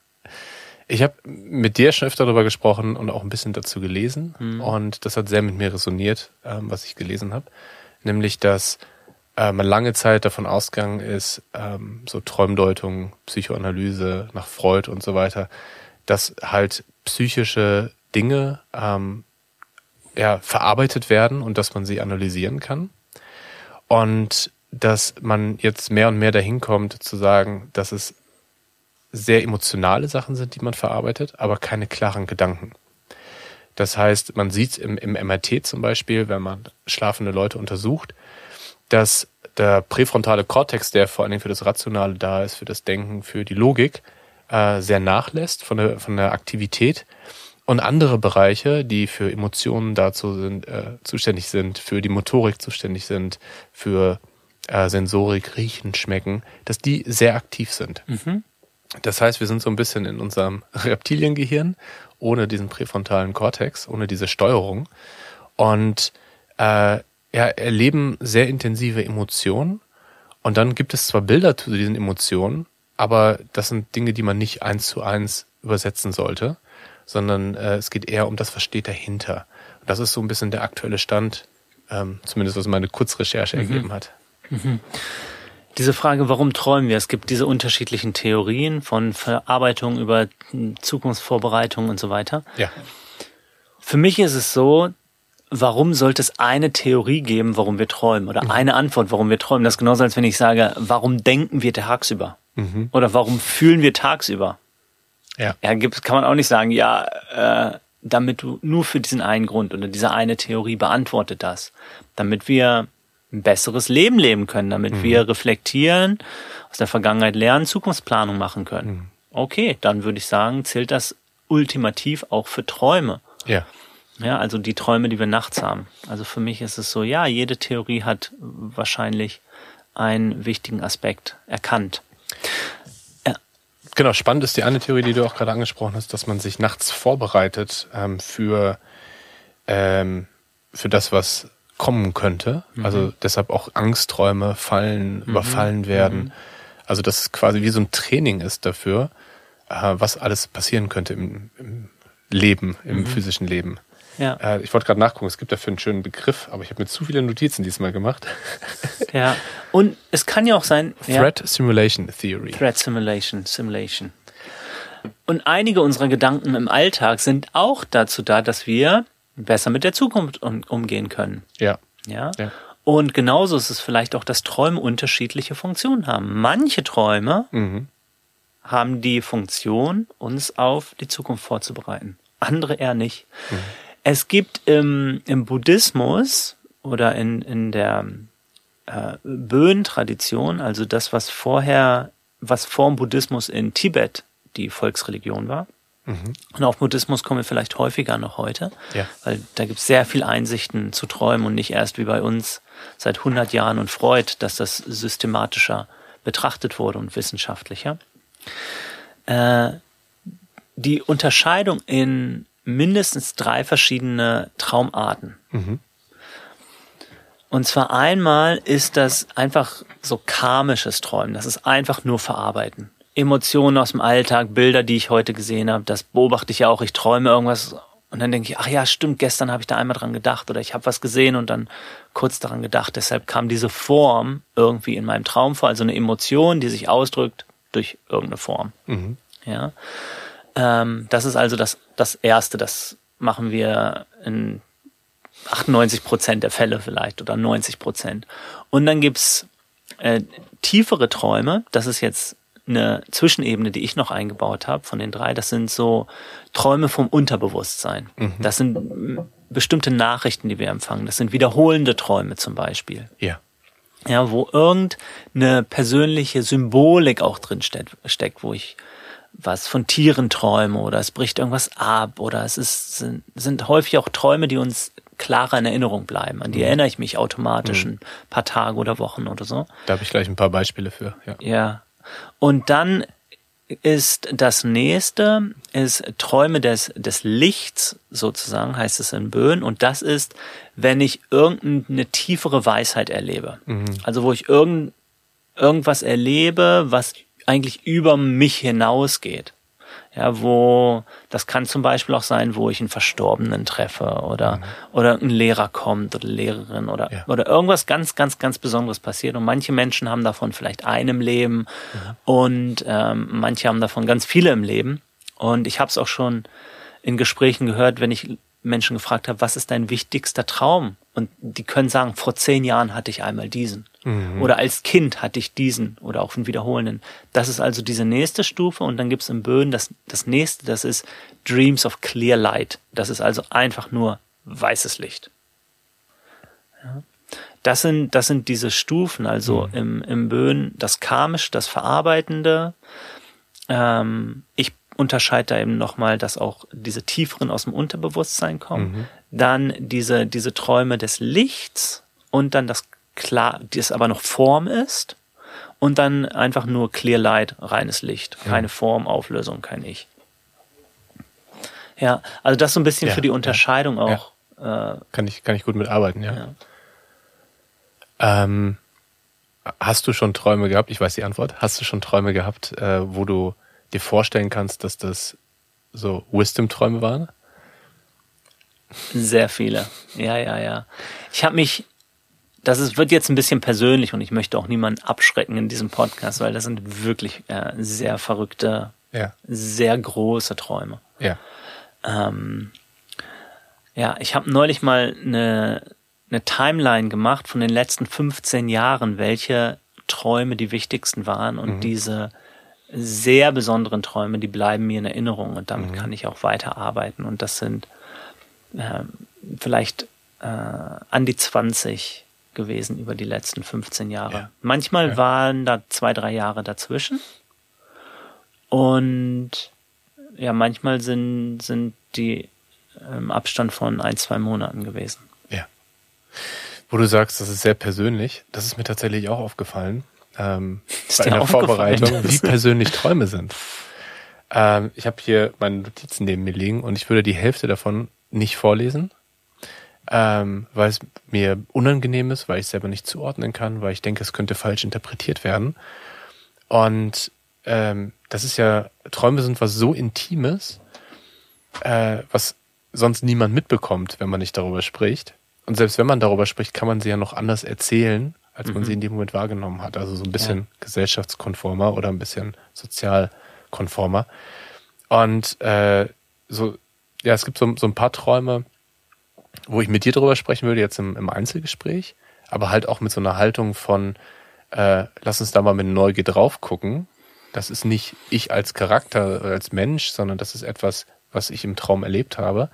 Ich habe mit dir schon öfter darüber gesprochen und auch ein bisschen dazu gelesen. Und das hat sehr mit mir resoniert, ähm, was ich gelesen habe. Nämlich, dass äh, man lange Zeit davon ausgegangen ist, ähm, so Träumdeutung, Psychoanalyse nach Freud und so weiter, dass halt psychische Dinge ähm, ja, verarbeitet werden und dass man sie analysieren kann. Und dass man jetzt mehr und mehr dahin kommt zu sagen, dass es sehr emotionale Sachen sind, die man verarbeitet, aber keine klaren Gedanken. Das heißt, man sieht im, im MRT zum Beispiel, wenn man schlafende Leute untersucht, dass der präfrontale Kortex, der vor allen Dingen für das Rationale da ist, für das Denken, für die Logik, äh, sehr nachlässt von der, von der Aktivität Und andere Bereiche, die für Emotionen dazu sind, äh, zuständig sind, für die Motorik zuständig sind, für äh, Sensorik, Riechen, Schmecken, dass die sehr aktiv sind. Mhm. Das heißt, wir sind so ein bisschen in unserem Reptiliengehirn, ohne diesen präfrontalen Kortex, ohne diese Steuerung. Und äh, ja, erleben sehr intensive Emotionen. Und dann gibt es zwar Bilder zu diesen Emotionen, aber das sind Dinge, die man nicht eins zu eins übersetzen sollte sondern äh, es geht eher um das, was steht dahinter. Und das ist so ein bisschen der aktuelle Stand, ähm, zumindest was meine Kurzrecherche mhm. ergeben hat. Mhm. Diese Frage, warum träumen wir? Es gibt diese unterschiedlichen Theorien von Verarbeitung über Zukunftsvorbereitung und so weiter. Ja. Für mich ist es so, warum sollte es eine Theorie geben, warum wir träumen? Oder mhm. eine Antwort, warum wir träumen? Das ist genauso, als wenn ich sage, warum denken wir tagsüber? Mhm. Oder warum fühlen wir tagsüber? Ja. Ja, gibt, kann man auch nicht sagen, ja, äh, damit du nur für diesen einen Grund oder diese eine Theorie beantwortet das. Damit wir ein besseres Leben leben können, damit mhm. wir reflektieren, aus der Vergangenheit lernen, Zukunftsplanung machen können. Mhm. Okay, dann würde ich sagen, zählt das ultimativ auch für Träume. Ja. Ja, also die Träume, die wir nachts haben. Also für mich ist es so, ja, jede Theorie hat wahrscheinlich einen wichtigen Aspekt erkannt. Genau, spannend ist die eine Theorie, die du auch gerade angesprochen hast, dass man sich nachts vorbereitet ähm, für, ähm, für das, was kommen könnte. Mhm. Also deshalb auch Angstträume fallen, mhm. überfallen werden. Mhm. Also dass es quasi wie so ein Training ist dafür, äh, was alles passieren könnte im, im Leben, im mhm. physischen Leben. Ja. Äh, ich wollte gerade nachgucken, es gibt dafür einen schönen Begriff, aber ich habe mir zu viele Notizen diesmal gemacht. Ja, und es kann ja auch sein. Threat ja. Simulation Theory. Threat Simulation, Simulation. Und einige unserer Gedanken im Alltag sind auch dazu da, dass wir besser mit der Zukunft um, umgehen können. Ja. ja. Ja. Und genauso ist es vielleicht auch, dass Träume unterschiedliche Funktionen haben. Manche Träume mhm. haben die Funktion, uns auf die Zukunft vorzubereiten. Andere eher nicht. Mhm. Es gibt im, im Buddhismus oder in, in der äh, Bön-Tradition, also das, was vorher, was vor dem Buddhismus in Tibet die Volksreligion war. Mhm. Und auf Buddhismus kommen wir vielleicht häufiger noch heute, ja. weil da gibt es sehr viel Einsichten zu träumen und nicht erst wie bei uns seit 100 Jahren und Freud, dass das systematischer betrachtet wurde und wissenschaftlicher. Äh, die Unterscheidung in mindestens drei verschiedene Traumarten. Mhm. Und zwar einmal ist das einfach so karmisches Träumen. Das ist einfach nur verarbeiten. Emotionen aus dem Alltag, Bilder, die ich heute gesehen habe, das beobachte ich ja auch. Ich träume irgendwas und dann denke ich, ach ja, stimmt, gestern habe ich da einmal dran gedacht oder ich habe was gesehen und dann kurz daran gedacht. Deshalb kam diese Form irgendwie in meinem Traum vor, also eine Emotion, die sich ausdrückt durch irgendeine Form. Mhm. Ja. Ähm, das ist also das, das Erste, das machen wir in 98 Prozent der Fälle vielleicht oder 90 Prozent. Und dann gibt's äh, tiefere Träume, das ist jetzt eine Zwischenebene, die ich noch eingebaut habe von den drei. Das sind so Träume vom Unterbewusstsein. Mhm. Das sind bestimmte Nachrichten, die wir empfangen. Das sind wiederholende Träume zum Beispiel. Ja. Ja, wo irgendeine persönliche Symbolik auch drin steckt, wo ich was von Tieren träume oder es bricht irgendwas ab oder es ist, sind, sind häufig auch Träume, die uns klarer in Erinnerung bleiben. An die mhm. erinnere ich mich automatisch mhm. ein paar Tage oder Wochen oder so. Da habe ich gleich ein paar Beispiele für. Ja. ja. Und dann ist das nächste, ist Träume des, des Lichts, sozusagen, heißt es in Böen. Und das ist, wenn ich irgendeine tiefere Weisheit erlebe. Mhm. Also wo ich irgend, irgendwas erlebe, was eigentlich über mich hinausgeht. Ja, wo, das kann zum Beispiel auch sein, wo ich einen Verstorbenen treffe oder, mhm. oder ein Lehrer kommt oder Lehrerin oder, ja. oder irgendwas ganz, ganz, ganz Besonderes passiert. Und manche Menschen haben davon vielleicht einem Leben mhm. und ähm, manche haben davon ganz viele im Leben. Und ich habe es auch schon in Gesprächen gehört, wenn ich Menschen gefragt habe, was ist dein wichtigster Traum? Und die können sagen, vor zehn Jahren hatte ich einmal diesen. Mhm. Oder als Kind hatte ich diesen oder auch einen wiederholenden. Das ist also diese nächste Stufe und dann gibt es im Böden das, das nächste, das ist Dreams of Clear Light. Das ist also einfach nur weißes Licht. Ja. Das sind, das sind diese Stufen, also mhm. im, im Böden das Karmisch, das Verarbeitende. Ähm, ich unterscheide da eben nochmal, dass auch diese tieferen aus dem Unterbewusstsein kommen. Mhm. Dann diese, diese Träume des Lichts und dann das klar, das aber noch Form ist. Und dann einfach nur Clear Light, reines Licht. Keine ja. Form, Auflösung, kein Ich. Ja, also das so ein bisschen ja, für die Unterscheidung ja. auch. Äh, kann ich, kann ich gut mitarbeiten, ja. Ähm, hast du schon Träume gehabt? Ich weiß die Antwort. Hast du schon Träume gehabt, äh, wo du dir vorstellen kannst, dass das so Wisdom-Träume waren? Sehr viele. Ja, ja, ja. Ich habe mich, das ist, wird jetzt ein bisschen persönlich und ich möchte auch niemanden abschrecken in diesem Podcast, weil das sind wirklich äh, sehr verrückte, ja. sehr große Träume. Ja. Ähm, ja, ich habe neulich mal eine, eine Timeline gemacht von den letzten 15 Jahren, welche Träume die wichtigsten waren und mhm. diese sehr besonderen Träume, die bleiben mir in Erinnerung und damit mhm. kann ich auch weiterarbeiten. Und das sind äh, vielleicht äh, an die 20 gewesen über die letzten 15 Jahre. Ja. Manchmal ja. waren da zwei, drei Jahre dazwischen. Und ja, manchmal sind, sind die im Abstand von ein, zwei Monaten gewesen. Ja. Wo du sagst, das ist sehr persönlich, das ist mir tatsächlich auch aufgefallen ähm, bei der Vorbereitung, wie persönlich Träume sind. Ähm, ich habe hier meine Notizen neben mir liegen und ich würde die Hälfte davon nicht vorlesen, ähm, weil es mir unangenehm ist, weil ich es selber nicht zuordnen kann, weil ich denke, es könnte falsch interpretiert werden. Und ähm, das ist ja, Träume sind was so Intimes, äh, was sonst niemand mitbekommt, wenn man nicht darüber spricht. Und selbst wenn man darüber spricht, kann man sie ja noch anders erzählen, als man mhm. sie in dem Moment wahrgenommen hat. Also so ein bisschen ja. gesellschaftskonformer oder ein bisschen sozialkonformer. Und äh, so, ja, es gibt so, so ein paar Träume, wo ich mit dir drüber sprechen würde, jetzt im, im Einzelgespräch, aber halt auch mit so einer Haltung von, äh, lass uns da mal mit Neugier drauf gucken. Das ist nicht ich als Charakter, als Mensch, sondern das ist etwas, was ich im Traum erlebt habe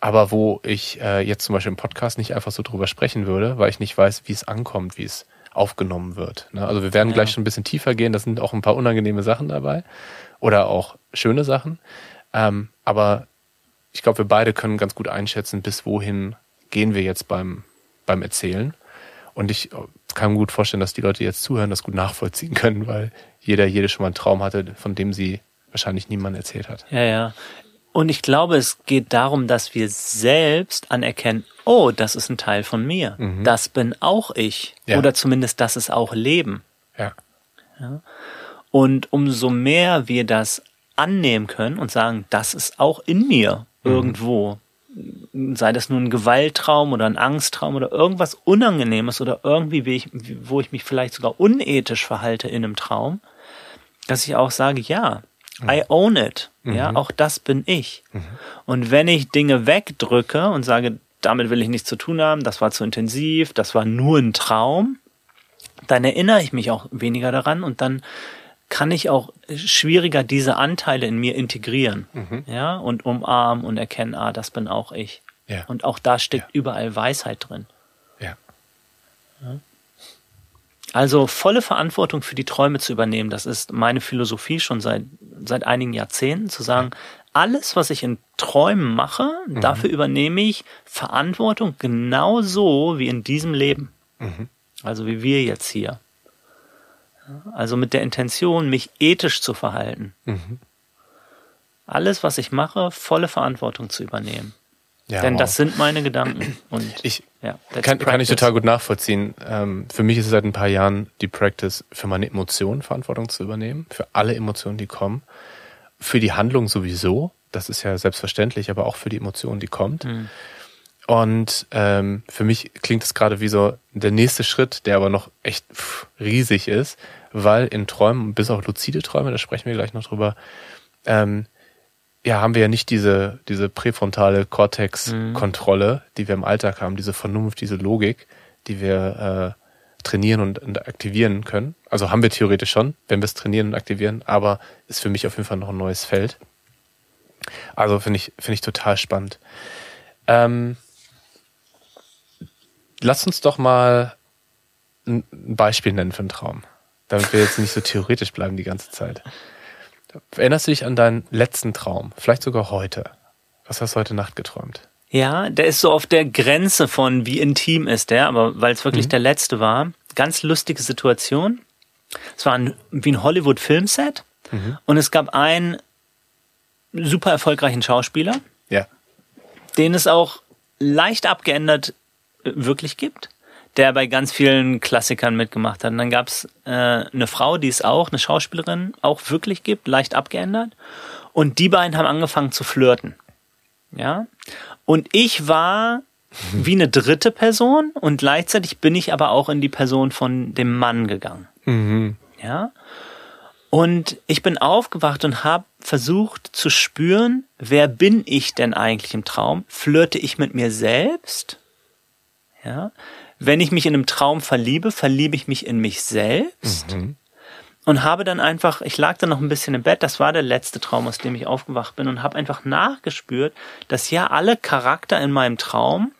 aber wo ich äh, jetzt zum Beispiel im Podcast nicht einfach so drüber sprechen würde, weil ich nicht weiß, wie es ankommt, wie es aufgenommen wird. Ne? Also wir werden ja. gleich schon ein bisschen tiefer gehen, da sind auch ein paar unangenehme Sachen dabei oder auch schöne Sachen. Ähm, aber ich glaube, wir beide können ganz gut einschätzen, bis wohin gehen wir jetzt beim, beim Erzählen. Und ich kann mir gut vorstellen, dass die Leute, die jetzt zuhören, das gut nachvollziehen können, weil jeder, jede schon mal einen Traum hatte, von dem sie wahrscheinlich niemand erzählt hat. Ja, ja. Und ich glaube, es geht darum, dass wir selbst anerkennen, oh, das ist ein Teil von mir. Mhm. Das bin auch ich. Ja. Oder zumindest das ist auch Leben. Ja. ja. Und umso mehr wir das annehmen können und sagen, das ist auch in mir mhm. irgendwo, sei das nun ein Gewalttraum oder ein Angsttraum oder irgendwas Unangenehmes oder irgendwie, wo ich mich vielleicht sogar unethisch verhalte in einem Traum, dass ich auch sage, ja, I own it. Mhm. Ja, auch das bin ich. Mhm. Und wenn ich Dinge wegdrücke und sage, damit will ich nichts zu tun haben, das war zu intensiv, das war nur ein Traum, dann erinnere ich mich auch weniger daran und dann kann ich auch schwieriger diese Anteile in mir integrieren, mhm. ja, und umarmen und erkennen, ah, das bin auch ich. Ja. Und auch da steckt ja. überall Weisheit drin. Ja. ja. Also volle Verantwortung für die Träume zu übernehmen, das ist meine Philosophie schon seit, seit einigen Jahrzehnten, zu sagen, alles, was ich in Träumen mache, mhm. dafür übernehme ich Verantwortung genauso wie in diesem Leben. Mhm. Also wie wir jetzt hier. Also mit der Intention, mich ethisch zu verhalten. Mhm. Alles, was ich mache, volle Verantwortung zu übernehmen. Ja, Denn wow. das sind meine Gedanken. Und ich ja, kann, kann ich total gut nachvollziehen. Ähm, für mich ist es seit ein paar Jahren die Practice, für meine Emotionen Verantwortung zu übernehmen, für alle Emotionen, die kommen, für die Handlung sowieso. Das ist ja selbstverständlich, aber auch für die Emotionen, die kommt. Mhm. Und ähm, für mich klingt es gerade wie so der nächste Schritt, der aber noch echt pff, riesig ist, weil in Träumen, bis auch luzide Träume, da sprechen wir gleich noch drüber, ähm, ja, haben wir ja nicht diese, diese präfrontale Cortex-Kontrolle, mhm. die wir im Alltag haben, diese Vernunft, diese Logik, die wir äh, trainieren und, und aktivieren können. Also haben wir theoretisch schon, wenn wir es trainieren und aktivieren, aber ist für mich auf jeden Fall noch ein neues Feld. Also finde ich, finde ich total spannend. Ähm, lass uns doch mal ein Beispiel nennen für einen Traum, damit wir jetzt nicht so theoretisch bleiben die ganze Zeit. Erinnerst du dich an deinen letzten Traum? Vielleicht sogar heute. Was hast du heute Nacht geträumt? Ja, der ist so auf der Grenze von wie intim ist der, aber weil es wirklich mhm. der letzte war. Ganz lustige Situation. Es war ein, wie ein Hollywood-Filmset mhm. und es gab einen super erfolgreichen Schauspieler, ja. den es auch leicht abgeändert äh, wirklich gibt, der bei ganz vielen Klassikern mitgemacht hat. Und dann gab's äh, eine Frau, die es auch, eine Schauspielerin, auch wirklich gibt, leicht abgeändert. Und die beiden haben angefangen zu flirten. Ja. Und ich war wie eine dritte Person und gleichzeitig bin ich aber auch in die Person von dem Mann gegangen. Mhm. Ja. Und ich bin aufgewacht und habe versucht zu spüren, wer bin ich denn eigentlich im Traum? Flirte ich mit mir selbst? Ja. Wenn ich mich in einem Traum verliebe, verliebe ich mich in mich selbst. Mhm. Und habe dann einfach, ich lag dann noch ein bisschen im Bett, das war der letzte Traum, aus dem ich aufgewacht bin und habe einfach nachgespürt, dass ja alle Charakter in meinem Traum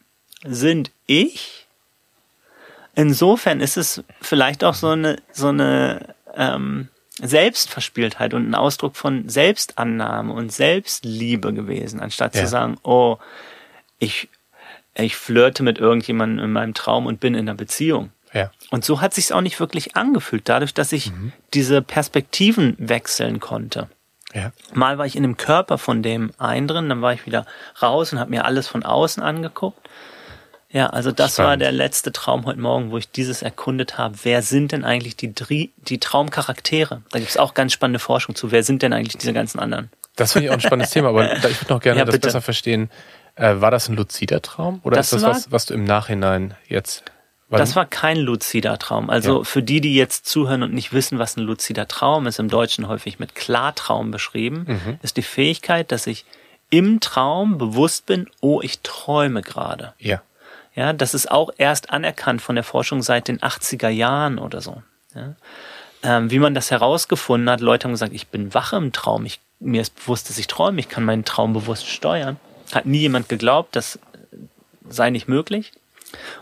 sind ich. Insofern ist es vielleicht auch so eine, so eine ähm, Selbstverspieltheit und ein Ausdruck von Selbstannahme und Selbstliebe gewesen, anstatt ja. zu sagen, oh, ich, ich flirte mit irgendjemandem in meinem Traum und bin in einer Beziehung. Ja. Und so hat sich's auch nicht wirklich angefühlt, dadurch, dass ich mhm. diese Perspektiven wechseln konnte. Ja. Mal war ich in dem Körper von dem einen drin, dann war ich wieder raus und habe mir alles von außen angeguckt. Ja, also das Spannend. war der letzte Traum heute Morgen, wo ich dieses erkundet habe. Wer sind denn eigentlich die, die Traumcharaktere? Da gibt es auch ganz spannende Forschung zu. Wer sind denn eigentlich diese ganzen anderen? Das finde ich auch ein spannendes Thema, aber ich würde noch gerne ja, das besser verstehen. Äh, war das ein luzider Traum oder das ist das was, was du im Nachhinein jetzt das war kein luzider Traum. Also ja. für die, die jetzt zuhören und nicht wissen, was ein luzider Traum ist, im Deutschen häufig mit Klartraum beschrieben, mhm. ist die Fähigkeit, dass ich im Traum bewusst bin, oh, ich träume gerade. Ja. Ja, das ist auch erst anerkannt von der Forschung seit den 80er Jahren oder so. Ja. Ähm, wie man das herausgefunden hat, Leute haben gesagt, ich bin wach im Traum, ich, mir ist bewusst, dass ich träume, ich kann meinen Traum bewusst steuern. Hat nie jemand geglaubt, das sei nicht möglich.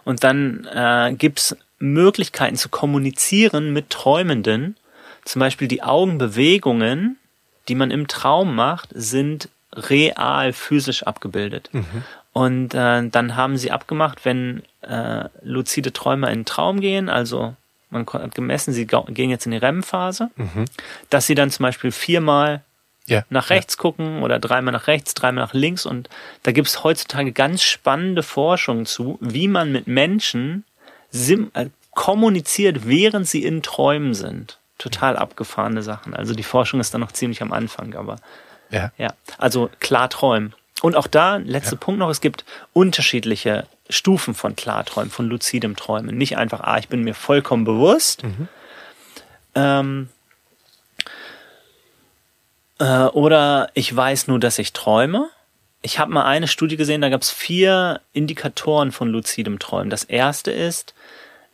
Und dann äh, gibt Möglichkeiten zu kommunizieren mit Träumenden. Zum Beispiel die Augenbewegungen, die man im Traum macht, sind real physisch abgebildet. Mhm. Und äh, dann haben sie abgemacht, wenn äh, luzide Träumer in den Traum gehen, also man hat gemessen, sie gehen jetzt in die REM-Phase, mhm. dass sie dann zum Beispiel viermal ja, nach rechts ja. gucken oder dreimal nach rechts, dreimal nach links. Und da gibt es heutzutage ganz spannende Forschung zu, wie man mit Menschen äh, kommuniziert, während sie in Träumen sind. Total abgefahrene Sachen. Also die Forschung ist da noch ziemlich am Anfang, aber ja. ja. Also klar träumen. Und auch da, letzter ja. Punkt noch, es gibt unterschiedliche Stufen von Klarträumen, von luzidem Träumen. Nicht einfach, ah, ich bin mir vollkommen bewusst. Mhm. Ähm, äh, oder ich weiß nur, dass ich träume. Ich habe mal eine Studie gesehen, da gab es vier Indikatoren von luzidem Träumen. Das erste ist,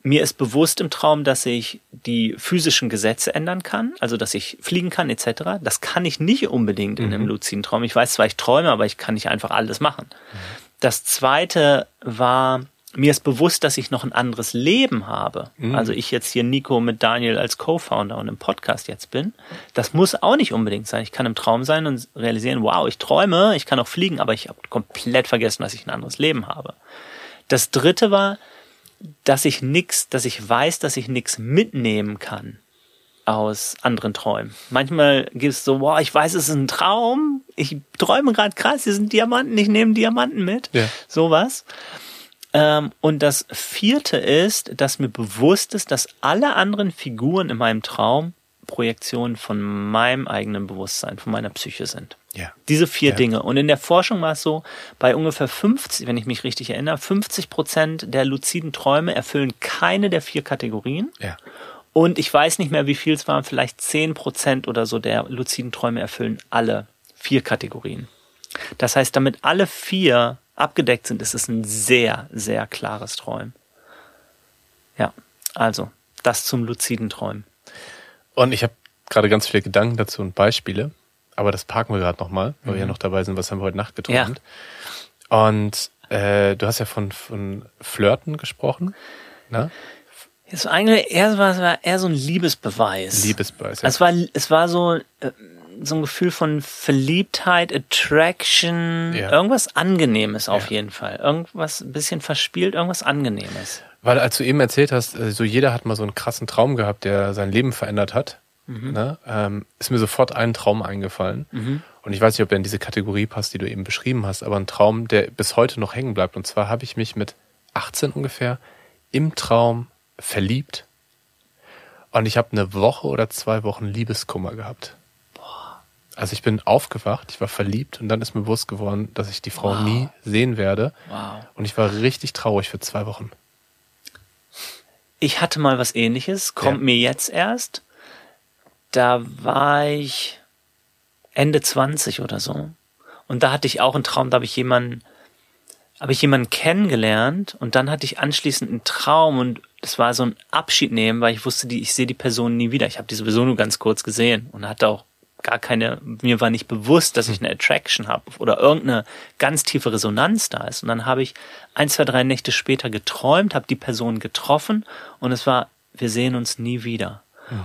mir ist bewusst im Traum, dass ich die physischen Gesetze ändern kann, also dass ich fliegen kann etc. Das kann ich nicht unbedingt mhm. in einem mhm. luziden Traum. Ich weiß zwar, ich träume, aber ich kann nicht einfach alles machen. Mhm. Das zweite war, mir ist bewusst, dass ich noch ein anderes Leben habe. Mhm. Also ich jetzt hier Nico mit Daniel als Co-Founder und im Podcast jetzt bin. Das muss auch nicht unbedingt sein. Ich kann im Traum sein und realisieren, wow, ich träume, ich kann auch fliegen, aber ich habe komplett vergessen, dass ich ein anderes Leben habe. Das dritte war, dass ich nix, dass ich weiß, dass ich nix mitnehmen kann aus anderen Träumen. Manchmal gibt es so, wow, ich weiß, es ist ein Traum, ich träume gerade krass, hier sind Diamanten, ich nehme Diamanten mit. Ja. Sowas. Ähm, und das vierte ist, dass mir bewusst ist, dass alle anderen Figuren in meinem Traum Projektionen von meinem eigenen Bewusstsein, von meiner Psyche sind. Ja. Diese vier ja. Dinge. Und in der Forschung war es so, bei ungefähr 50, wenn ich mich richtig erinnere, 50 Prozent der luziden Träume erfüllen keine der vier Kategorien. Ja. Und ich weiß nicht mehr, wie viel es waren, vielleicht 10 Prozent oder so der luziden Träume erfüllen alle vier Kategorien. Das heißt, damit alle vier abgedeckt sind, ist es ein sehr, sehr klares Träumen. Ja, also das zum luziden Träumen. Und ich habe gerade ganz viele Gedanken dazu und Beispiele, aber das parken wir gerade nochmal, weil mhm. wir ja noch dabei sind, was haben wir heute Nacht geträumt. Ja. Und äh, du hast ja von, von Flirten gesprochen. Ne? Es war eigentlich eher, es war eher so ein Liebesbeweis. Liebesbeweis. Ja. Es war, es war so, äh, so ein Gefühl von Verliebtheit, Attraction, Ja. irgendwas Angenehmes auf Ja. jeden Fall. Irgendwas ein bisschen verspielt, irgendwas Angenehmes. Weil als du eben erzählt hast, äh, so jeder hat mal so einen krassen Traum gehabt, der sein Leben verändert hat, ne, ähm, ist mir sofort ein Traum eingefallen. Und ich weiß nicht, ob er in diese Kategorie passt, die du eben beschrieben hast, aber ein Traum, der bis heute noch hängen bleibt. Und zwar habe ich mich mit 18 ungefähr im Traum verliebt. Und ich habe eine Woche oder zwei Wochen Liebeskummer gehabt. Also ich bin aufgewacht, ich war verliebt und dann ist mir bewusst geworden, dass ich die Frau Wow. nie sehen werde. Wow. Und ich war richtig traurig für zwei Wochen. Ich hatte mal was ähnliches, kommt Ja. mir jetzt erst. Da war ich Ende 20 oder so. Und da hatte ich auch einen Traum, da habe ich jemanden, habe ich jemanden kennengelernt und dann hatte ich anschließend einen Traum und es war so ein Abschied nehmen, weil ich wusste, die, ich sehe die Person nie wieder. Ich habe die sowieso nur ganz kurz gesehen und hatte auch gar keine, mir war nicht bewusst, dass ich eine Attraction habe oder irgendeine ganz tiefe Resonanz da ist. Und dann habe ich ein, zwei, drei Nächte später geträumt, habe die Person getroffen und es war, wir sehen uns nie wieder.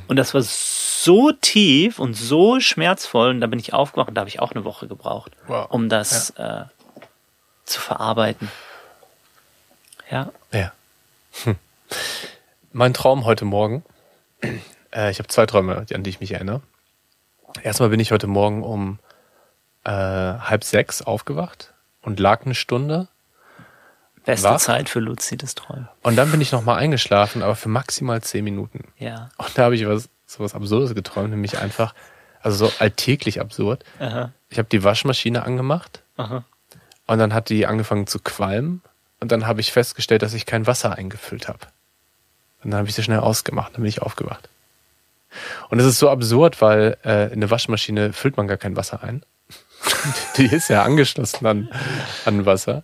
Und das war so tief und so schmerzvoll und da bin ich aufgewacht und da habe ich auch eine Woche gebraucht, Wow. um das äh, zu verarbeiten. Ja. Ja. Hm. Mein Traum heute Morgen, äh, ich habe zwei Träume, an die ich mich erinnere. Erstmal bin ich heute Morgen um äh, halb sechs aufgewacht und lag eine Stunde. Beste Wach? Zeit für luzides Träumen. Und dann bin ich nochmal eingeschlafen, aber für maximal zehn Minuten. Ja. Und da habe ich was, so was Absurdes geträumt, nämlich einfach, also so alltäglich absurd. Aha. Ich habe die Waschmaschine angemacht Aha. und dann hat die angefangen zu qualmen und dann habe ich festgestellt, dass ich kein Wasser eingefüllt habe. Und dann habe ich sie schnell ausgemacht, dann bin ich aufgewacht. Und es ist so absurd, weil äh, in eine Waschmaschine füllt man gar kein Wasser ein. die ist ja angeschlossen an, an Wasser.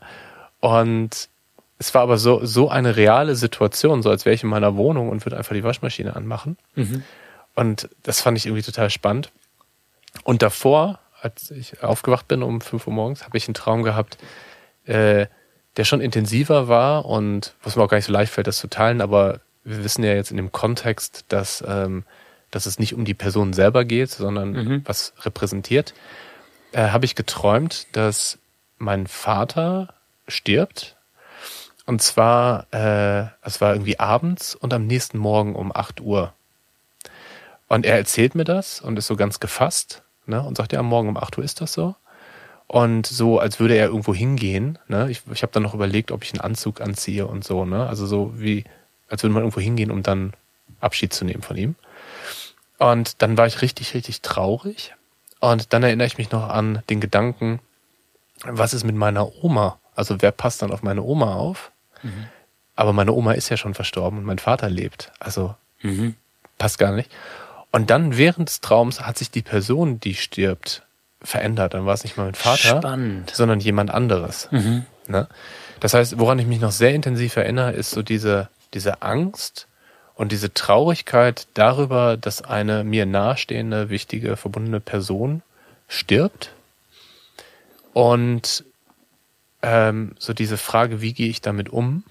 Und es war aber so, so eine reale Situation, so als wäre ich in meiner Wohnung und würde einfach die Waschmaschine anmachen. Und das fand ich irgendwie total spannend. Und davor, als ich aufgewacht bin um 5 Uhr morgens, habe ich einen Traum gehabt, äh, der schon intensiver war und was mir auch gar nicht so leicht fällt, das zu teilen, aber wir wissen ja jetzt in dem Kontext, dass, ähm, dass es nicht um die Person selber geht, sondern was repräsentiert, äh, habe ich geträumt, dass mein Vater stirbt. Und zwar, äh, es war irgendwie abends und am nächsten Morgen um 8 Uhr. Und er erzählt mir das und ist so ganz gefasst ne, und sagt, ja, morgen um 8 Uhr ist das so. Und so, als würde er irgendwo hingehen. Ne? Ich, ich habe dann noch überlegt, ob ich einen Anzug anziehe und so. Ne? Also so wie, als würde man irgendwo hingehen, um dann Abschied zu nehmen von ihm. Und dann war ich richtig, richtig traurig. Und dann erinnere ich mich noch an den Gedanken, was ist mit meiner Oma? Also wer passt dann auf meine Oma auf? Aber meine Oma ist ja schon verstorben und mein Vater lebt. Also passt gar nicht. Und dann während des Traums hat sich die Person, die stirbt, verändert. Dann war es nicht mal mein Vater, Spannend. sondern jemand anderes. Ne? Das heißt, woran ich mich noch sehr intensiv erinnere, ist so diese, diese Angst und diese Traurigkeit darüber, dass eine mir nahestehende, wichtige, verbundene Person stirbt. Und ähm, so diese Frage, wie gehe ich damit um?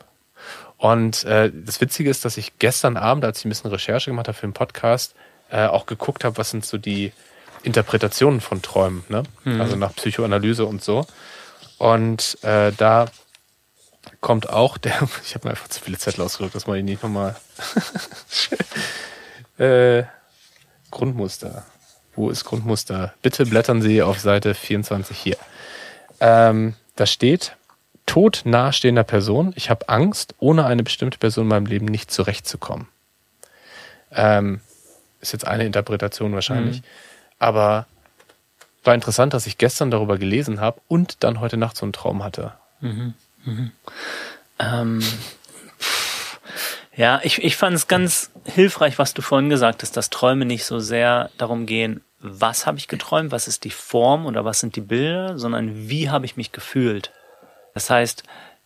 Und äh, das Witzige ist, dass ich gestern Abend, als ich ein bisschen Recherche gemacht habe für den Podcast, äh, auch geguckt habe, was sind so die Interpretationen von Träumen, ne? Also nach Psychoanalyse und so. Und äh, da kommt auch der, ich habe mir einfach zu viele Zettel ausgedrückt, das mache ich nicht nochmal. äh, Grundmuster. Wo ist Grundmuster? Bitte blättern Sie auf Seite 24 hier. Ähm, da steht, Tod nahestehender Person. Ich habe Angst, ohne eine bestimmte Person in meinem Leben nicht zurechtzukommen. Ähm, ist jetzt eine Interpretation wahrscheinlich. Aber war interessant, dass ich gestern darüber gelesen habe und dann heute Nacht so einen Traum hatte. Ähm, ja, ich, ich fand es ganz hilfreich, was du vorhin gesagt hast, dass Träume nicht so sehr darum gehen, was habe ich geträumt, was ist die Form oder was sind die Bilder, sondern wie habe ich mich gefühlt. Das heißt,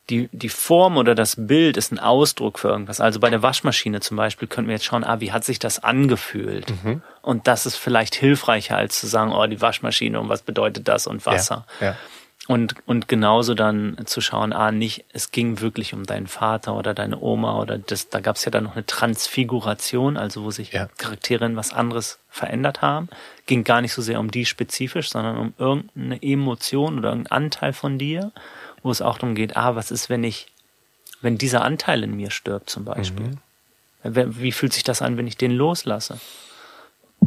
die, die Form oder das Bild ist ein Ausdruck für irgendwas. Also bei der Waschmaschine zum Beispiel könnten wir jetzt schauen, ah, wie hat sich das angefühlt? Und das ist vielleicht hilfreicher, als zu sagen, oh, die Waschmaschine und was bedeutet das und Wasser. Ja, ja. Und, und genauso dann zu schauen, ah, nicht, es ging wirklich um deinen Vater oder deine Oma oder das, da gab es ja dann noch eine Transfiguration, also wo sich Ja. Charaktere in was anderes verändert haben. Ging gar nicht so sehr um die spezifisch, sondern um irgendeine Emotion oder irgendeinen Anteil von dir, wo es auch darum geht, ah, was ist, wenn ich, wenn dieser Anteil in mir stirbt zum Beispiel? Wer- Wie fühlt sich das an, wenn ich den loslasse?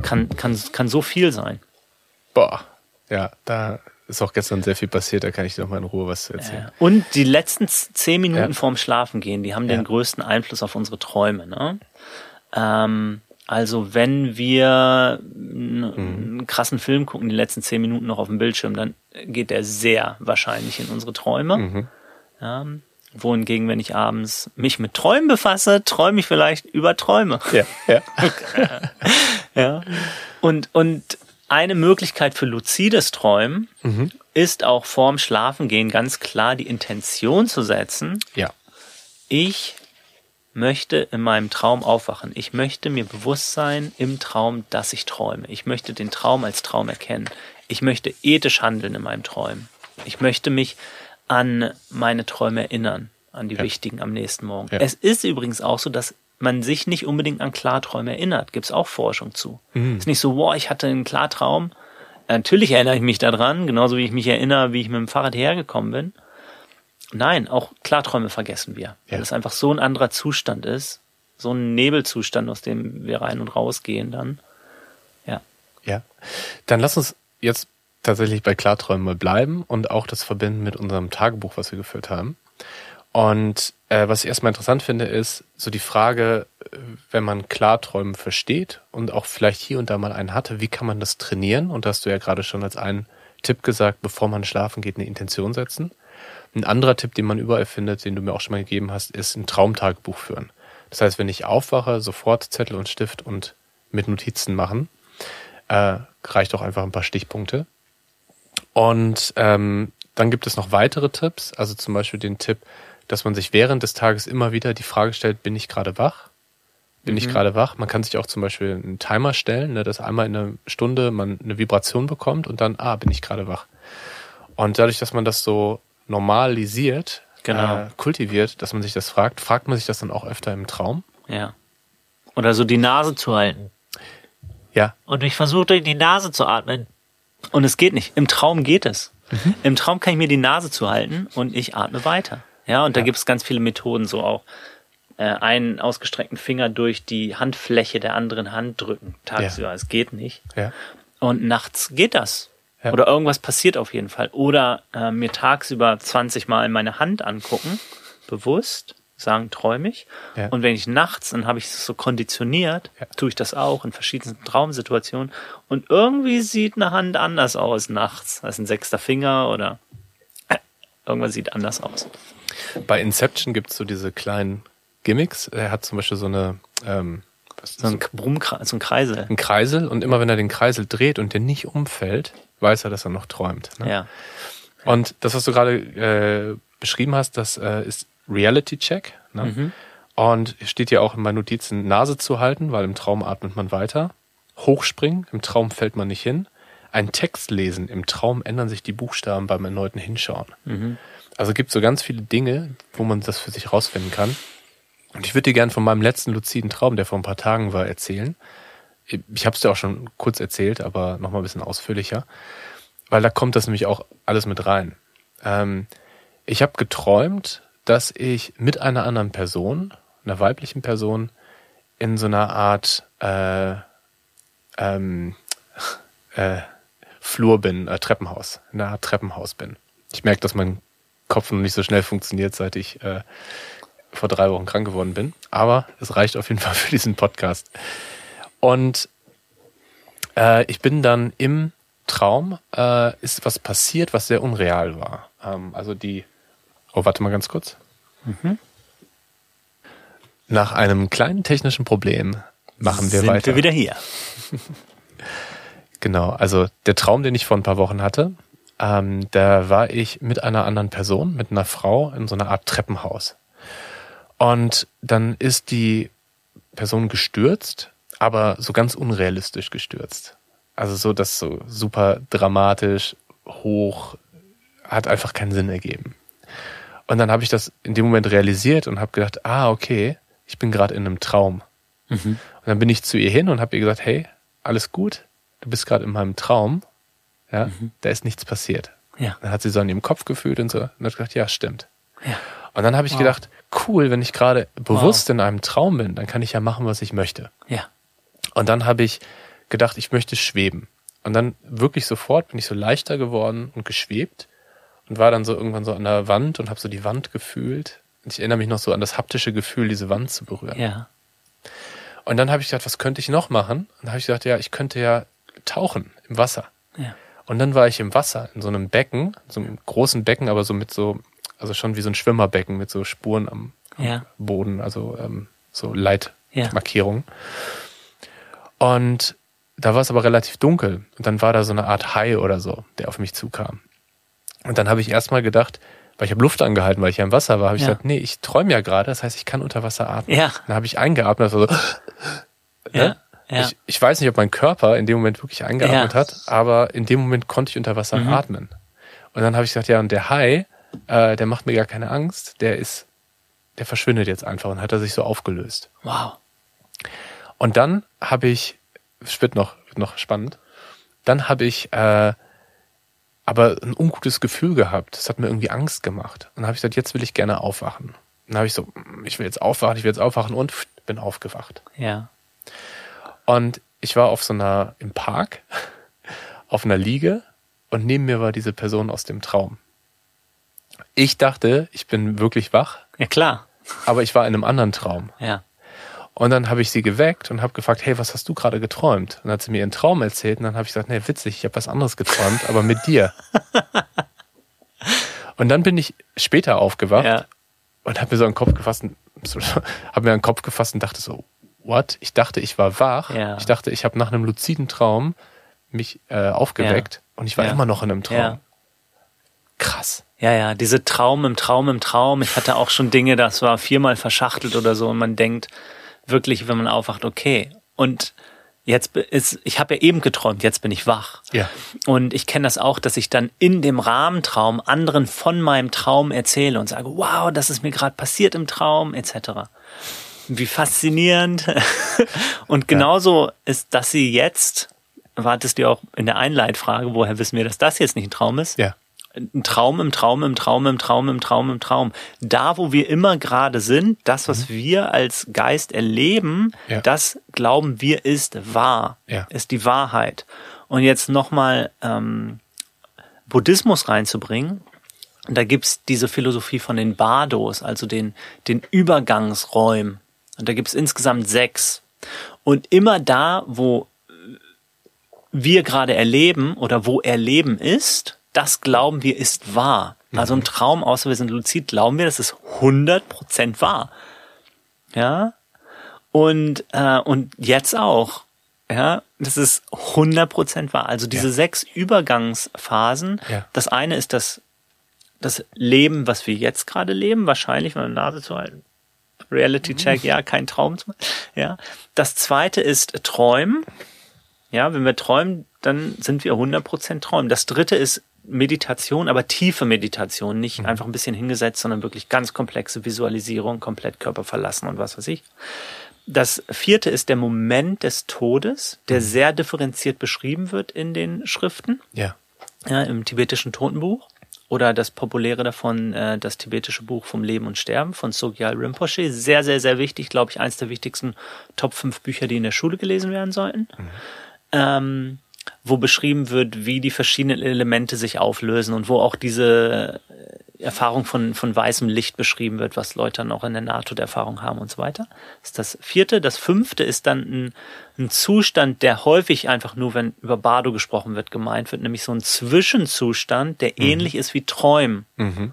Kann, kann, kann so viel sein. Boah, ja, da ist auch gestern sehr viel passiert, da kann ich dir noch mal in Ruhe was erzählen. Und die letzten zehn Minuten Ja. vorm Schlafengehen, die haben Ja. den größten Einfluss auf unsere Träume. Ne? Ähm, also wenn wir n- einen krassen Film gucken, die letzten zehn Minuten noch auf dem Bildschirm, dann geht der sehr wahrscheinlich in unsere Träume. Mhm. Ja, wohingegen, wenn ich abends mich mit Träumen befasse, träume ich vielleicht über Träume. Ja, ja. Ja. Und, und eine Möglichkeit für luzides Träumen Mhm. ist auch vorm Schlafengehen ganz klar die Intention zu setzen, ja. ich möchte in meinem Traum aufwachen. Ich möchte mir bewusst sein im Traum, dass ich träume. Ich möchte den Traum als Traum erkennen. Ich möchte ethisch handeln in meinem Träumen. Ich möchte mich an meine Träume erinnern, an die Ja. wichtigen am nächsten Morgen. Ja. Es ist übrigens auch so, dass man sich nicht unbedingt an Klarträume erinnert. Gibt es auch Forschung zu. Mhm. Ist nicht so, wow, ich hatte einen Klartraum. Natürlich erinnere ich mich daran, genauso wie ich mich erinnere, wie ich mit dem Fahrrad hergekommen bin. Nein, auch Klarträume vergessen wir. Weil Ja. es einfach so ein anderer Zustand ist. So ein Nebelzustand, aus dem wir rein und rausgehen dann. Ja. Ja. Dann lass uns jetzt tatsächlich bei Klarträumen mal bleiben und auch das verbinden mit unserem Tagebuch, was wir geführt haben. Und äh, was ich erstmal interessant finde, ist so die Frage, äh, wenn man Klarträumen versteht und auch vielleicht hier und da mal einen hatte, wie kann man das trainieren? Und da hast du ja gerade schon als einen Tipp gesagt, bevor man schlafen geht, eine Intention setzen. Ein anderer Tipp, den man überall findet, den du mir auch schon mal gegeben hast, ist ein Traumtagebuch führen. Das heißt, wenn ich aufwache, sofort Zettel und Stift und mit Notizen machen. Äh, reicht auch einfach ein paar Stichpunkte. Und ähm, dann gibt es noch weitere Tipps, also zum Beispiel den Tipp, dass man sich während des Tages immer wieder die Frage stellt, bin ich gerade wach? Bin ich gerade wach? Man kann sich auch zum Beispiel einen Timer stellen, ne, dass einmal in einer Stunde man eine Vibration bekommt und dann, ah, bin ich gerade wach. Und dadurch, dass man das so normalisiert, Genau. äh, kultiviert, dass man sich das fragt, fragt man sich das dann auch öfter im Traum. Ja. Oder so die Nase zu halten. Ja, Und ich versuche durch die Nase zu atmen. Und es geht nicht. Im Traum geht es. Im Traum kann ich mir die Nase zuhalten und ich atme weiter. Ja, und da Ja. gibt es ganz viele Methoden, so auch äh, einen ausgestreckten Finger durch die Handfläche der anderen Hand drücken. Tagsüber, es geht nicht. ja, Und nachts geht das. Ja. Oder irgendwas passiert auf jeden Fall. Oder äh, mir tagsüber 20 Mal meine Hand angucken, bewusst, sagen, träume ich. Ja. Und wenn ich nachts, dann habe ich es so konditioniert, Ja. tue ich das auch in verschiedensten Traumsituationen. Und irgendwie sieht eine Hand anders aus nachts. Das ist ein sechster Finger oder irgendwas sieht anders aus. Bei Inception gibt es so diese kleinen Gimmicks. Er hat zum Beispiel so eine ähm, was ist So ein Brummkreis, so ein Kreisel. einen Kreisel und immer wenn er den Kreisel dreht und der nicht umfällt, weiß er, dass er noch träumt. Ne? Ja. Und das, was du gerade äh, beschrieben hast, das äh, ist Reality Check. Ne? Mhm. Und steht ja auch in meinen Notizen, Nase zu halten, weil im Traum atmet man weiter. Hochspringen, im Traum fällt man nicht hin. Ein Text lesen, im Traum ändern sich die Buchstaben beim erneuten Hinschauen. Mhm. Also gibt so ganz viele Dinge, wo man das für sich rausfinden kann. Und ich würde dir gerne von meinem letzten luziden Traum, der vor ein paar Tagen war, erzählen. Ich habe es dir auch schon kurz erzählt, aber noch mal ein bisschen ausführlicher, weil da kommt das nämlich auch alles mit rein. Ähm, ich habe geträumt, dass ich mit einer anderen Person, einer weiblichen Person, in so einer Art äh, ähm, äh, Flur bin, äh, Treppenhaus, in einer Art Treppenhaus bin. Ich merke, dass mein Kopf noch nicht so schnell funktioniert, seit ich äh, vor drei Wochen krank geworden bin. Aber es reicht auf jeden Fall für diesen Podcast. Und äh, ich bin dann im Traum, äh, ist was passiert, was sehr unreal war. Ähm, also die. Oh, warte mal ganz kurz. Nach einem kleinen technischen Problem machen wir Sind weiter. wir wieder hier. Genau, also der Traum, den ich vor ein paar Wochen hatte, ähm, da war ich mit einer anderen Person, mit einer Frau in so einer Art Treppenhaus. Und dann ist die Person gestürzt, aber so ganz unrealistisch gestürzt. Also so das so super dramatisch, hoch, hat einfach keinen Sinn ergeben. Und dann habe ich das in dem Moment realisiert und habe gedacht, ah, okay, ich bin gerade in einem Traum. Mhm. Und dann bin ich zu ihr hin und habe ihr gesagt, hey, alles gut, du bist gerade in meinem Traum, ja, da ist nichts passiert. Ja. Dann hat sie so an ihrem Kopf gefühlt und so und hat gesagt, ja, stimmt. Ja. Und dann habe ich Wow. gedacht, cool, wenn ich gerade bewusst in einem Traum bin, dann kann ich ja machen, was ich möchte. Ja. Und dann habe ich gedacht, ich möchte schweben. Und dann wirklich sofort bin ich so leichter geworden und geschwebt und war dann so irgendwann so an der Wand und habe so die Wand gefühlt. Und ich erinnere mich noch so an das haptische Gefühl, diese Wand zu berühren. Ja. Und dann habe ich gedacht, was könnte ich noch machen? Und dann habe ich gedacht, ja, ich könnte ja tauchen im Wasser. Ja. Und dann war ich im Wasser, in so einem Becken, so einem großen Becken, aber so mit so, also schon wie so ein Schwimmerbecken mit so Spuren am, am Ja. Boden, also ähm, so Ja. Leitmarkierungen. Und da war es aber relativ dunkel. Und dann war da so eine Art Hai oder so, der auf mich zukam. Und dann habe ich erstmal gedacht, weil ich habe Luft angehalten, weil ich ja im Wasser war, habe ich Ja. gesagt, nee, ich träume ja gerade, das heißt, ich kann unter Wasser atmen. Ja. Dann habe ich eingeatmet, also so, Ja. Ja. ich, ich weiß nicht, ob mein Körper in dem Moment wirklich eingeatmet Ja. hat, aber in dem Moment konnte ich unter Wasser Mhm. atmen. Und dann habe ich gesagt, ja, und der Hai, äh, der macht mir gar keine Angst, der ist, der verschwindet jetzt einfach und hat er sich so aufgelöst. Wow. Und dann habe ich, es wird noch, wird noch spannend, dann habe ich äh, aber ein ungutes Gefühl gehabt. Das hat mir irgendwie Angst gemacht. Und dann habe ich gesagt, jetzt will ich gerne aufwachen. Und dann habe ich so, mm, ich will jetzt aufwachen, ich will jetzt aufwachen und bin aufgewacht. Ja. Und ich war auf so einer, im Park, auf einer Liege und neben mir war diese Person aus dem Traum. Ich dachte, ich bin wirklich wach, Ja, klar. aber ich war in einem anderen Traum. Ja. Und dann habe ich sie geweckt und habe gefragt, hey, was hast du gerade geträumt? Und dann hat sie mir ihren Traum erzählt und dann habe ich gesagt, nee, witzig, ich habe was anderes geträumt, aber mit dir. Und dann bin ich später aufgewacht Ja. und habe mir so einen Kopf gefasst, habe mir einen Kopf gefasst und dachte so, what? Ich dachte, ich war wach. Ja. Ich dachte, ich habe nach einem luziden Traum mich äh, aufgeweckt und ich war Ja. immer noch in einem Traum. Ja. Krass. Ja, ja, diese Traum im Traum im Traum. Ich hatte auch schon Dinge, das war viermal verschachtelt oder so und man denkt wirklich, wenn man aufwacht, okay. Und jetzt ist, ich habe ja eben geträumt, jetzt bin ich wach. Ja. Und ich kenne das auch, dass ich dann in dem Rahmentraum anderen von meinem Traum erzähle und sage, wow, das ist mir gerade passiert im Traum, etc. Wie faszinierend. und genauso ist, dass sie jetzt, wartest du auch in der Einleitfrage, woher wissen wir, dass das jetzt nicht ein Traum ist? Ja. ein Traum im Traum im Traum im Traum im Traum im Traum. Da, wo wir immer gerade sind, das, was wir als Geist erleben, Ja. das glauben wir ist wahr, Ja. ist die Wahrheit. Und jetzt nochmal ähm, Buddhismus reinzubringen, da gibt's diese Philosophie von den Bardos, also den, den Übergangsräumen. Und da gibt's insgesamt sechs. Und immer da, wo wir gerade erleben oder wo Erleben ist, das glauben wir ist wahr. Also ein Traum, außer wir sind luzid, glauben wir, das ist 100% wahr. Ja? Und, äh, und jetzt auch. Ja, das ist 100% wahr. Also diese Ja. sechs Übergangsphasen. Ja. Das eine ist das, das Leben, was wir jetzt gerade leben, wahrscheinlich, meine Nase zu halten. Reality Check, ja, kein Traum. Ja. Das zweite ist Träumen. Ja, wenn wir träumen, dann sind wir 100% träumen. Das dritte ist Meditation, aber tiefe Meditation, nicht einfach ein bisschen hingesetzt, sondern wirklich ganz komplexe Visualisierung, komplett Körper verlassen und was weiß ich. Das vierte ist der Moment des Todes, der sehr differenziert beschrieben wird in den Schriften Ja. ja, im tibetischen Totenbuch oder das populäre davon, äh, das tibetische Buch vom Leben und Sterben von Sogyal Rinpoche. Sehr, sehr, sehr wichtig, glaube ich, eins der wichtigsten Top 5 Bücher, die in der Schule gelesen werden sollten. Ähm, wo beschrieben wird, wie die verschiedenen Elemente sich auflösen und wo auch diese äh, Erfahrung von, von weißem Licht beschrieben wird, was Leute dann auch in der NATO-Erfahrung haben und so weiter. Das ist das vierte. Das fünfte ist dann ein, ein Zustand, der häufig einfach nur, wenn über Bardo gesprochen wird, gemeint wird, nämlich so ein Zwischenzustand, der ähnlich ist wie Träumen. Mhm.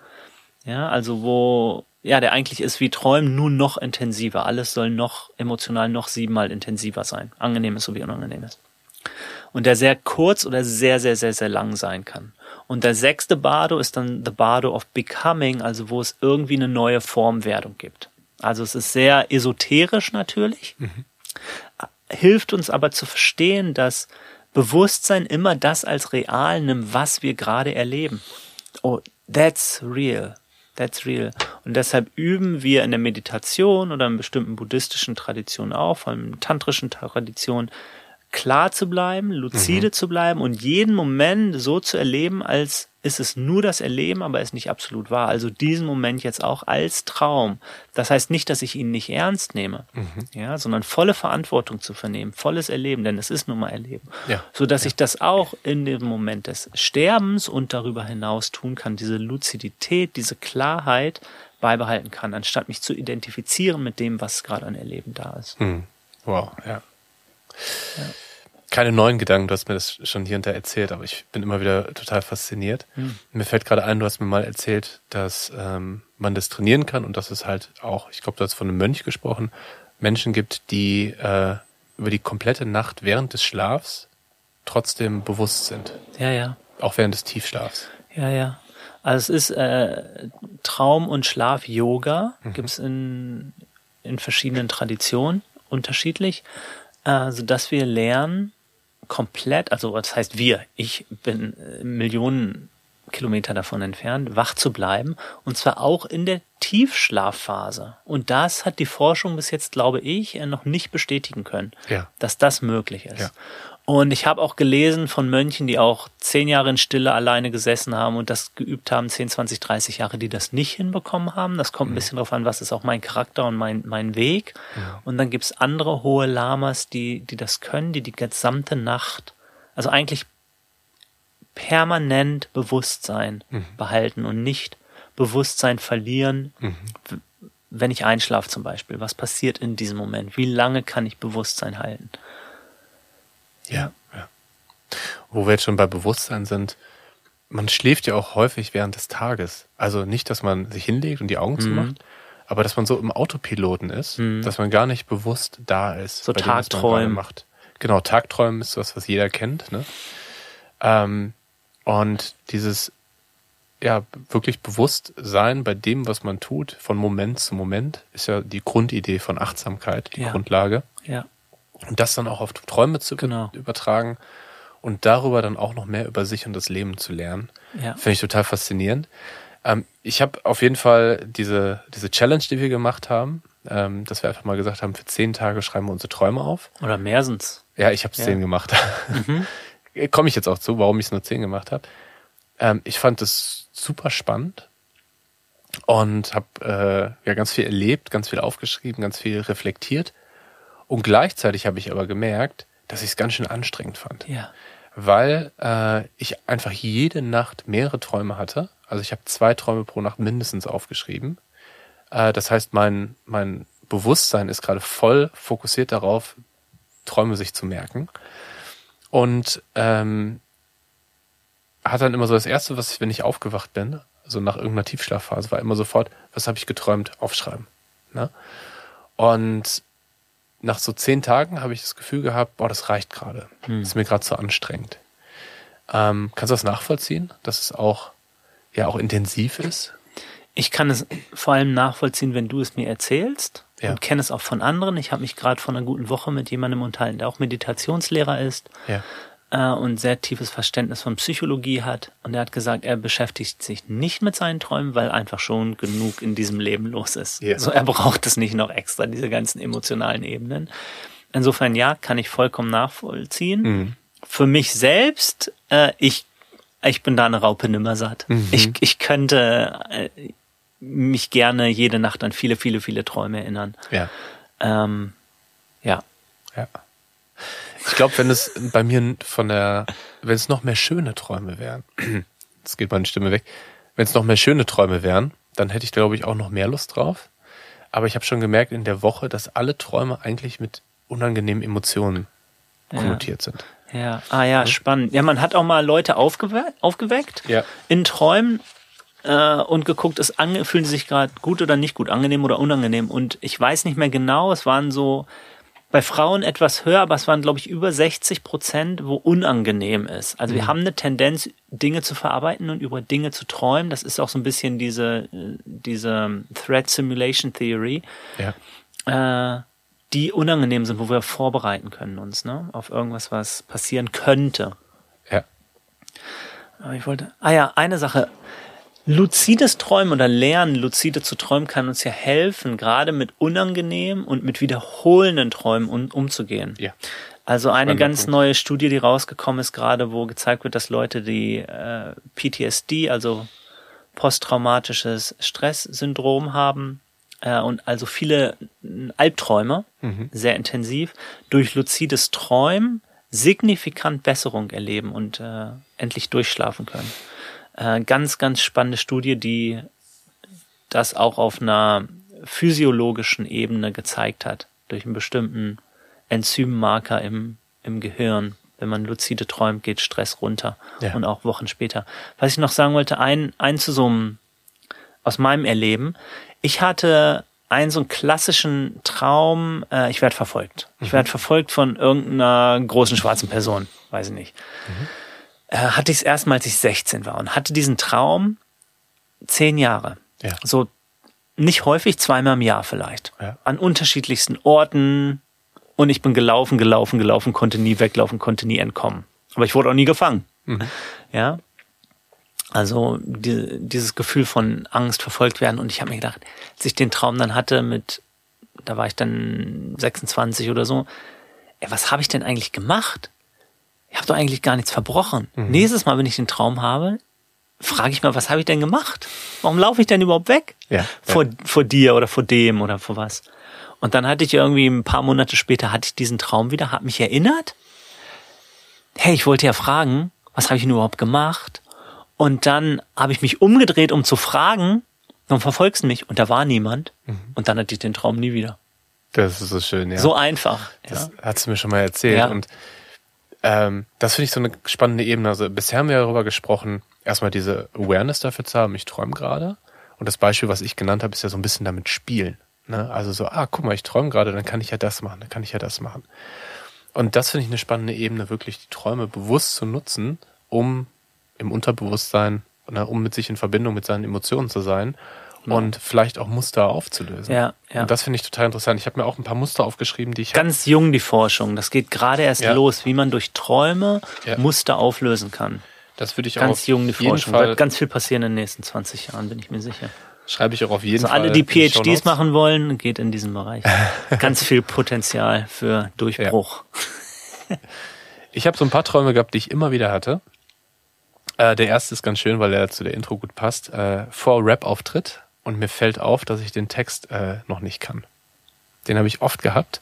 Ja, also wo, ja, der eigentlich ist wie Träumen, nur noch intensiver. Alles soll noch emotional noch siebenmal intensiver sein. Angenehmes sowie Unangenehmes. Und der sehr kurz oder sehr, sehr, sehr, sehr lang sein kann. Und der sechste Bardo ist dann the Bardo of Becoming, also wo es irgendwie eine neue Formwerdung gibt. Also es ist sehr esoterisch natürlich, hilft uns aber zu verstehen, dass Bewusstsein immer das als real nimmt, was wir gerade erleben. oh, that's real. That's real. Und deshalb üben wir in der Meditation oder in bestimmten buddhistischen Traditionen auch, vor allem tantrischen Traditionen, klar zu bleiben, lucide mhm. zu bleiben und jeden Moment so zu erleben, als ist es nur das Erleben, aber ist nicht absolut wahr. Also diesen Moment jetzt auch als Traum. Das heißt nicht, dass ich ihn nicht ernst nehme, mhm. ja, sondern volle Verantwortung zu vernehmen, volles Erleben, denn es ist nun mal Erleben. Ja. So dass ja. ich das auch in dem Moment des Sterbens und darüber hinaus tun kann, diese Luzidität, diese Klarheit beibehalten kann, anstatt mich zu identifizieren mit dem, was gerade an Erleben da ist. Mhm. Wow, ja. Ja keine neuen Gedanken, du hast mir das schon hier und da erzählt, aber ich bin immer wieder total fasziniert. Mhm. Mir fällt gerade ein, du hast mir mal erzählt, dass ähm, man das trainieren kann und dass es halt auch, ich glaube, du hast von einem Mönch gesprochen, Menschen gibt, die äh, über die komplette Nacht während des Schlafs trotzdem bewusst sind. Ja, ja. Auch während des Tiefschlafs. Ja, ja. Also es ist äh, Traum- und Schlaf-Yoga, mhm. gibt es in, in verschiedenen Traditionen unterschiedlich, äh, sodass wir lernen, komplett, also das heißt wir, ich bin äh, Millionen Kilometer davon entfernt, wach zu bleiben und zwar auch in der Tiefschlafphase. Und das hat die Forschung bis jetzt, glaube ich, äh, noch nicht bestätigen können, ja. dass das möglich ist. Ja. Und ich habe auch gelesen von Mönchen, die auch zehn Jahre in Stille alleine gesessen haben und das geübt haben, 10, 20, 30 Jahre, die das nicht hinbekommen haben. Das kommt ein bisschen darauf an, was ist auch mein Charakter und mein, mein Weg. Ja. Und dann gibt's andere hohe Lamas, die, die das können, die die gesamte Nacht, also eigentlich permanent Bewusstsein mhm. behalten und nicht Bewusstsein verlieren, mhm. wenn ich einschlafe zum Beispiel. Was passiert in diesem Moment? Wie lange kann ich Bewusstsein halten? Ja, ja. Wo wir jetzt schon bei Bewusstsein sind, man schläft ja auch häufig während des Tages. Also nicht, dass man sich hinlegt und die Augen mhm. zumacht, aber dass man so im Autopiloten ist, mhm. dass man gar nicht bewusst da ist. So Tagträumen. macht. Genau, Tagträumen ist was, was jeder kennt. Ne? Ähm, und dieses ja wirklich bewusst sein bei dem, was man tut, von Moment zu Moment, ist ja die Grundidee von Achtsamkeit, die ja. Grundlage. Ja. Und das dann auch auf Träume zu genau. übertragen und darüber dann auch noch mehr über sich und das Leben zu lernen. Ja. Finde ich total faszinierend. Ähm, ich habe auf jeden Fall diese, diese Challenge, die wir gemacht haben, ähm, dass wir einfach mal gesagt haben, für zehn Tage schreiben wir unsere Träume auf. Oder mehr sind's. Ja, ich habe ja. zehn gemacht. Mhm. Komme ich jetzt auch zu, warum ich es nur zehn gemacht habe. Ähm, ich fand es super spannend und habe äh, ja ganz viel erlebt, ganz viel aufgeschrieben, ganz viel reflektiert und gleichzeitig habe ich aber gemerkt, dass ich es ganz schön anstrengend fand. Ja. Weil äh, ich einfach jede Nacht mehrere Träume hatte. Also ich habe zwei Träume pro Nacht mindestens aufgeschrieben. Äh, das heißt, mein, mein Bewusstsein ist gerade voll fokussiert darauf, Träume sich zu merken. Und ähm, hat dann immer so das Erste, was ich, wenn ich aufgewacht bin, so nach irgendeiner Tiefschlafphase, war immer sofort, was habe ich geträumt, aufschreiben. Ne? Und nach so zehn Tagen habe ich das Gefühl gehabt, boah, das reicht gerade. Hm. Das ist mir gerade zu anstrengend. Ähm, kannst du das nachvollziehen, dass es auch, ja, auch intensiv ist? Ich kann es vor allem nachvollziehen, wenn du es mir erzählst ja. und kenne es auch von anderen. Ich habe mich gerade vor einer guten Woche mit jemandem unterhalten, der auch Meditationslehrer ist. Ja äh, und sehr tiefes Verständnis von Psychologie hat. Und er hat gesagt, er beschäftigt sich nicht mit seinen Träumen, weil einfach schon genug in diesem Leben los ist. Yeah. So, er braucht es nicht noch extra, diese ganzen emotionalen Ebenen. Insofern ja, kann ich vollkommen nachvollziehen. Mhm. Für mich selbst, äh, ich, ich bin da eine Raupe nimmersatt. Mhm. Ich, ich könnte äh, mich gerne jede Nacht an viele, viele, viele Träume erinnern. Ja. Ähm, ja. Ja. Ich glaube, wenn es bei mir von der, wenn es noch mehr schöne Träume wären, jetzt geht meine Stimme weg, wenn es noch mehr schöne Träume wären, dann hätte ich, glaube ich, auch noch mehr Lust drauf. Aber ich habe schon gemerkt in der Woche, dass alle Träume eigentlich mit unangenehmen Emotionen konnotiert ja. sind. Ja, ah ja, spannend. Ja, man hat auch mal Leute aufgewe aufgeweckt ja. in Träumen äh, und geguckt, ist fühlen sie sich gerade gut oder nicht gut, angenehm oder unangenehm. Und ich weiß nicht mehr genau, es waren so bei Frauen etwas höher, aber es waren, glaube ich, über 60 Prozent, wo unangenehm ist. Also mhm. wir haben eine Tendenz, Dinge zu verarbeiten und über Dinge zu träumen. Das ist auch so ein bisschen diese, diese Threat Simulation Theory, ja. äh, die unangenehm sind, wo wir vorbereiten können uns ne, auf irgendwas, was passieren könnte. Ja. Aber ich wollte. Ah ja, eine Sache. Luzides Träumen oder Lernen, luzide zu träumen, kann uns ja helfen, gerade mit unangenehmen und mit wiederholenden Träumen um, umzugehen. Ja. Also eine ganz Punkt. neue Studie, die rausgekommen ist, gerade wo gezeigt wird, dass Leute, die äh, PTSD, also posttraumatisches Stresssyndrom haben äh, und also viele Albträume, Mhm. sehr intensiv, durch luzides Träumen signifikant Besserung erleben und äh, endlich durchschlafen können. Äh, ganz, ganz spannende Studie, die das auch auf einer physiologischen Ebene gezeigt hat, durch einen bestimmten Enzymmarker im, im Gehirn. Wenn man lucide träumt, geht Stress runter Ja. und auch Wochen später. Was ich noch sagen wollte, ein, zu so einem, aus meinem Erleben. Ich hatte einen so einen klassischen Traum, äh, ich werde verfolgt. Ich werde verfolgt von irgendeiner großen schwarzen Person, weiß ich nicht. Äh, hatte ich es erst mal, als ich 16 war und hatte diesen Traum zehn Jahre. Ja. So nicht häufig, zweimal im Jahr vielleicht. Ja. An unterschiedlichsten Orten. Und ich bin gelaufen, gelaufen, gelaufen, konnte nie weglaufen, konnte nie entkommen. Aber ich wurde auch nie gefangen. Ja. Also die, dieses Gefühl von Angst, verfolgt werden. Und ich habe mir gedacht, als ich den Traum dann hatte mit, da war ich dann 26 oder so, ey, was habe ich denn eigentlich gemacht? Ich habe doch eigentlich gar nichts verbrochen. Nächstes Mal, wenn ich den Traum habe, frage ich mal, was habe ich denn gemacht? Warum laufe ich denn überhaupt weg? Ja, Vor, vor dir oder vor dem oder vor was? Und dann hatte ich irgendwie ein paar Monate später hatte ich diesen Traum wieder, habe mich erinnert. Hey, ich wollte ja fragen, was habe ich denn überhaupt gemacht? Und dann habe ich mich umgedreht, um zu fragen, dann verfolgst du mich und da war niemand. Und dann hatte ich den Traum nie wieder. Das ist so schön, ja. So einfach. Das Ja. hat sie mir schon mal erzählt. Ja. Und ähm, das finde ich so eine spannende Ebene. Also bisher haben wir darüber gesprochen, erstmal diese Awareness dafür zu haben, ich träume gerade. Und das Beispiel, was ich genannt habe, ist ja so ein bisschen damit spielen. Ne? Also so, ah, guck mal, ich träume gerade, dann kann ich ja das machen, dann kann ich ja das machen. Und das finde ich eine spannende Ebene, wirklich die Träume bewusst zu nutzen, um im Unterbewusstsein, ne, um mit sich in Verbindung mit seinen Emotionen zu sein und vielleicht auch Muster aufzulösen. Ja, ja. Und das finde ich total interessant. Ich habe mir auch ein paar Muster aufgeschrieben, die ich Ganz jung die Forschung. Das geht gerade erst Ja. los, wie man durch Träume Ja. Muster auflösen kann. Das würde ich auch Ganz jung die jeden Forschung. Fall, Wird ganz viel passieren in den nächsten 20 Jahren, bin ich mir sicher. schreibe ich auch auf jeden Also Fall. alle, die PhDs machen wollen, geht in diesen Bereich. Ganz viel Potenzial für Durchbruch. Ich habe so ein paar Träume gehabt, die ich immer wieder hatte. Äh, der erste ist ganz schön, weil er zu der Intro gut passt. Äh, vor Rap-Auftritt und mir fällt auf, dass ich den Text äh, noch nicht kann. Den habe ich oft gehabt.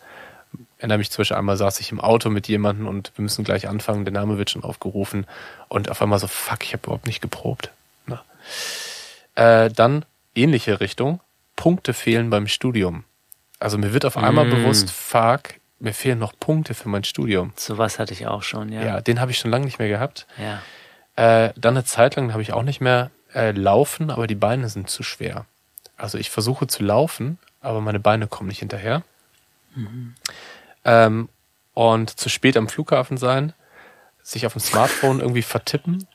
Erinnere mich Beispiel einmal saß ich im Auto mit jemandem und wir müssen gleich anfangen, der Name wird schon aufgerufen und auf einmal so, fuck, ich habe überhaupt nicht geprobt. Äh, dann ähnliche Richtung, Punkte fehlen beim Studium. Also mir wird auf einmal Mm. bewusst, fuck, mir fehlen noch Punkte für mein Studium. So was hatte ich auch schon, ja. Ja, den habe ich schon lange nicht mehr gehabt. ja. Äh, dann eine Zeit lang habe ich auch nicht mehr äh, laufen, aber die Beine sind zu schwer. Also ich versuche zu laufen, aber meine Beine kommen nicht hinterher. Ähm, und zu spät am Flughafen sein, sich auf dem Smartphone irgendwie vertippen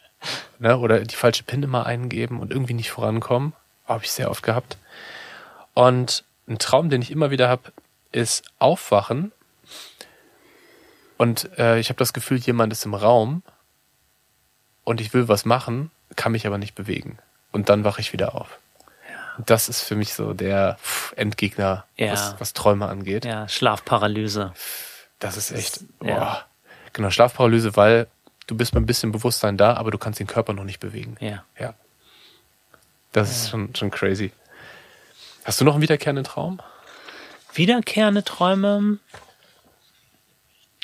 ne, oder die falsche PIN immer eingeben und irgendwie nicht vorankommen. Habe ich sehr oft gehabt. Und ein Traum, den ich immer wieder habe, ist aufwachen und äh, ich habe das Gefühl, jemand ist im Raum und ich will was machen, kann mich aber nicht bewegen. Und dann wache ich wieder auf. Das ist für mich so der Endgegner, Ja. was, was Träume angeht. Ja, Schlafparalyse. Das ist echt, ja. boah. Genau, Schlafparalyse, weil du bist mit ein bisschen Bewusstsein da, aber du kannst den Körper noch nicht bewegen. Ja. Ja. Das ist schon, schon crazy. Hast du noch einen wiederkehrenden Traum? Wiederkehrende Träume.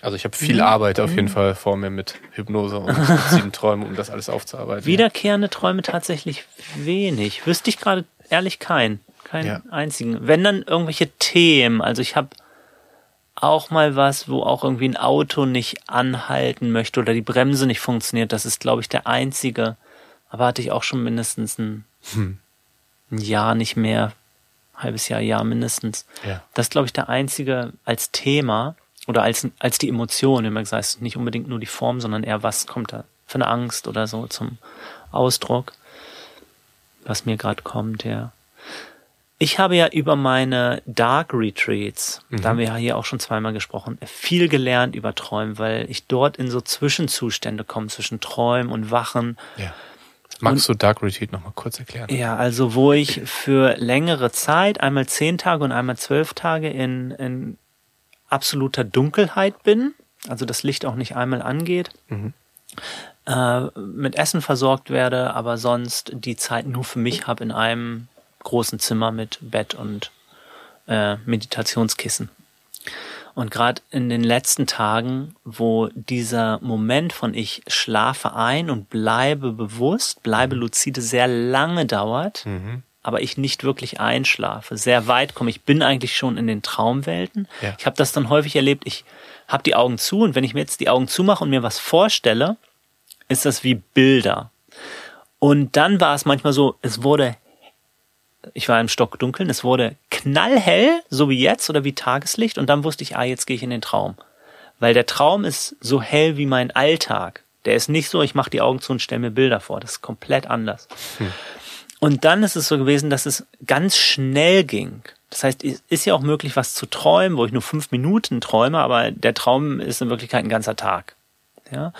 Also ich habe Mhm. viel Arbeit auf jeden Fall vor mir mit Hypnose und luziden Träumen, um das alles aufzuarbeiten. Wiederkehrende Träume tatsächlich wenig. Wüsste ich gerade ehrlich keinen. Keinen Ja. einzigen. Wenn dann irgendwelche Themen. Also ich habe auch mal was, wo auch irgendwie ein Auto nicht anhalten möchte oder die Bremse nicht funktioniert. Das ist, glaube ich, der einzige. Aber hatte ich auch schon mindestens ein, Hm. ein Jahr nicht mehr. Halbes Jahr, Jahr mindestens. Ja. Das ist, glaube ich, der einzige als Thema oder als, als die Emotion, immer gesagt, es ist nicht unbedingt nur die Form, sondern eher, was kommt da für eine Angst oder so zum Ausdruck, was mir gerade kommt, ja. Ich habe ja über meine Dark Retreats, Mhm. da haben wir ja hier auch schon zweimal gesprochen, viel gelernt über Träumen, weil ich dort in so Zwischenzustände komme, zwischen Träumen und Wachen. Ja. Magst du Dark Retreat nochmal kurz erklären? Ja, also wo ich für längere Zeit, einmal zehn Tage und einmal zwölf Tage in, in absoluter Dunkelheit bin, also das Licht auch nicht einmal angeht, Mhm. äh, mit Essen versorgt werde, aber sonst die Zeit nur für mich habe in einem großen Zimmer mit Bett und äh, Meditationskissen. Und gerade in den letzten Tagen, wo dieser Moment von ich schlafe ein und bleibe bewusst, bleibe lucide sehr lange dauert, Mhm. Aber ich nicht wirklich einschlafe, sehr weit komme. Ich bin eigentlich schon in den Traumwelten. Ja. Ich habe das dann häufig erlebt. Ich habe die Augen zu und wenn ich mir jetzt die Augen zumache und mir was vorstelle, ist das wie Bilder. Und dann war es manchmal so, es wurde, ich war im Stockdunkeln, es wurde knallhell, so wie jetzt oder wie Tageslicht und dann wusste ich, ah, jetzt gehe ich in den Traum. Weil der Traum ist so hell wie mein Alltag. Der ist nicht so, ich mache die Augen zu und stelle mir Bilder vor. Das ist komplett anders. Und dann ist es so gewesen, dass es ganz schnell ging. Das heißt, es ist ja auch möglich, was zu träumen, wo ich nur fünf Minuten träume, aber der Traum ist in Wirklichkeit ein ganzer Tag. Ja.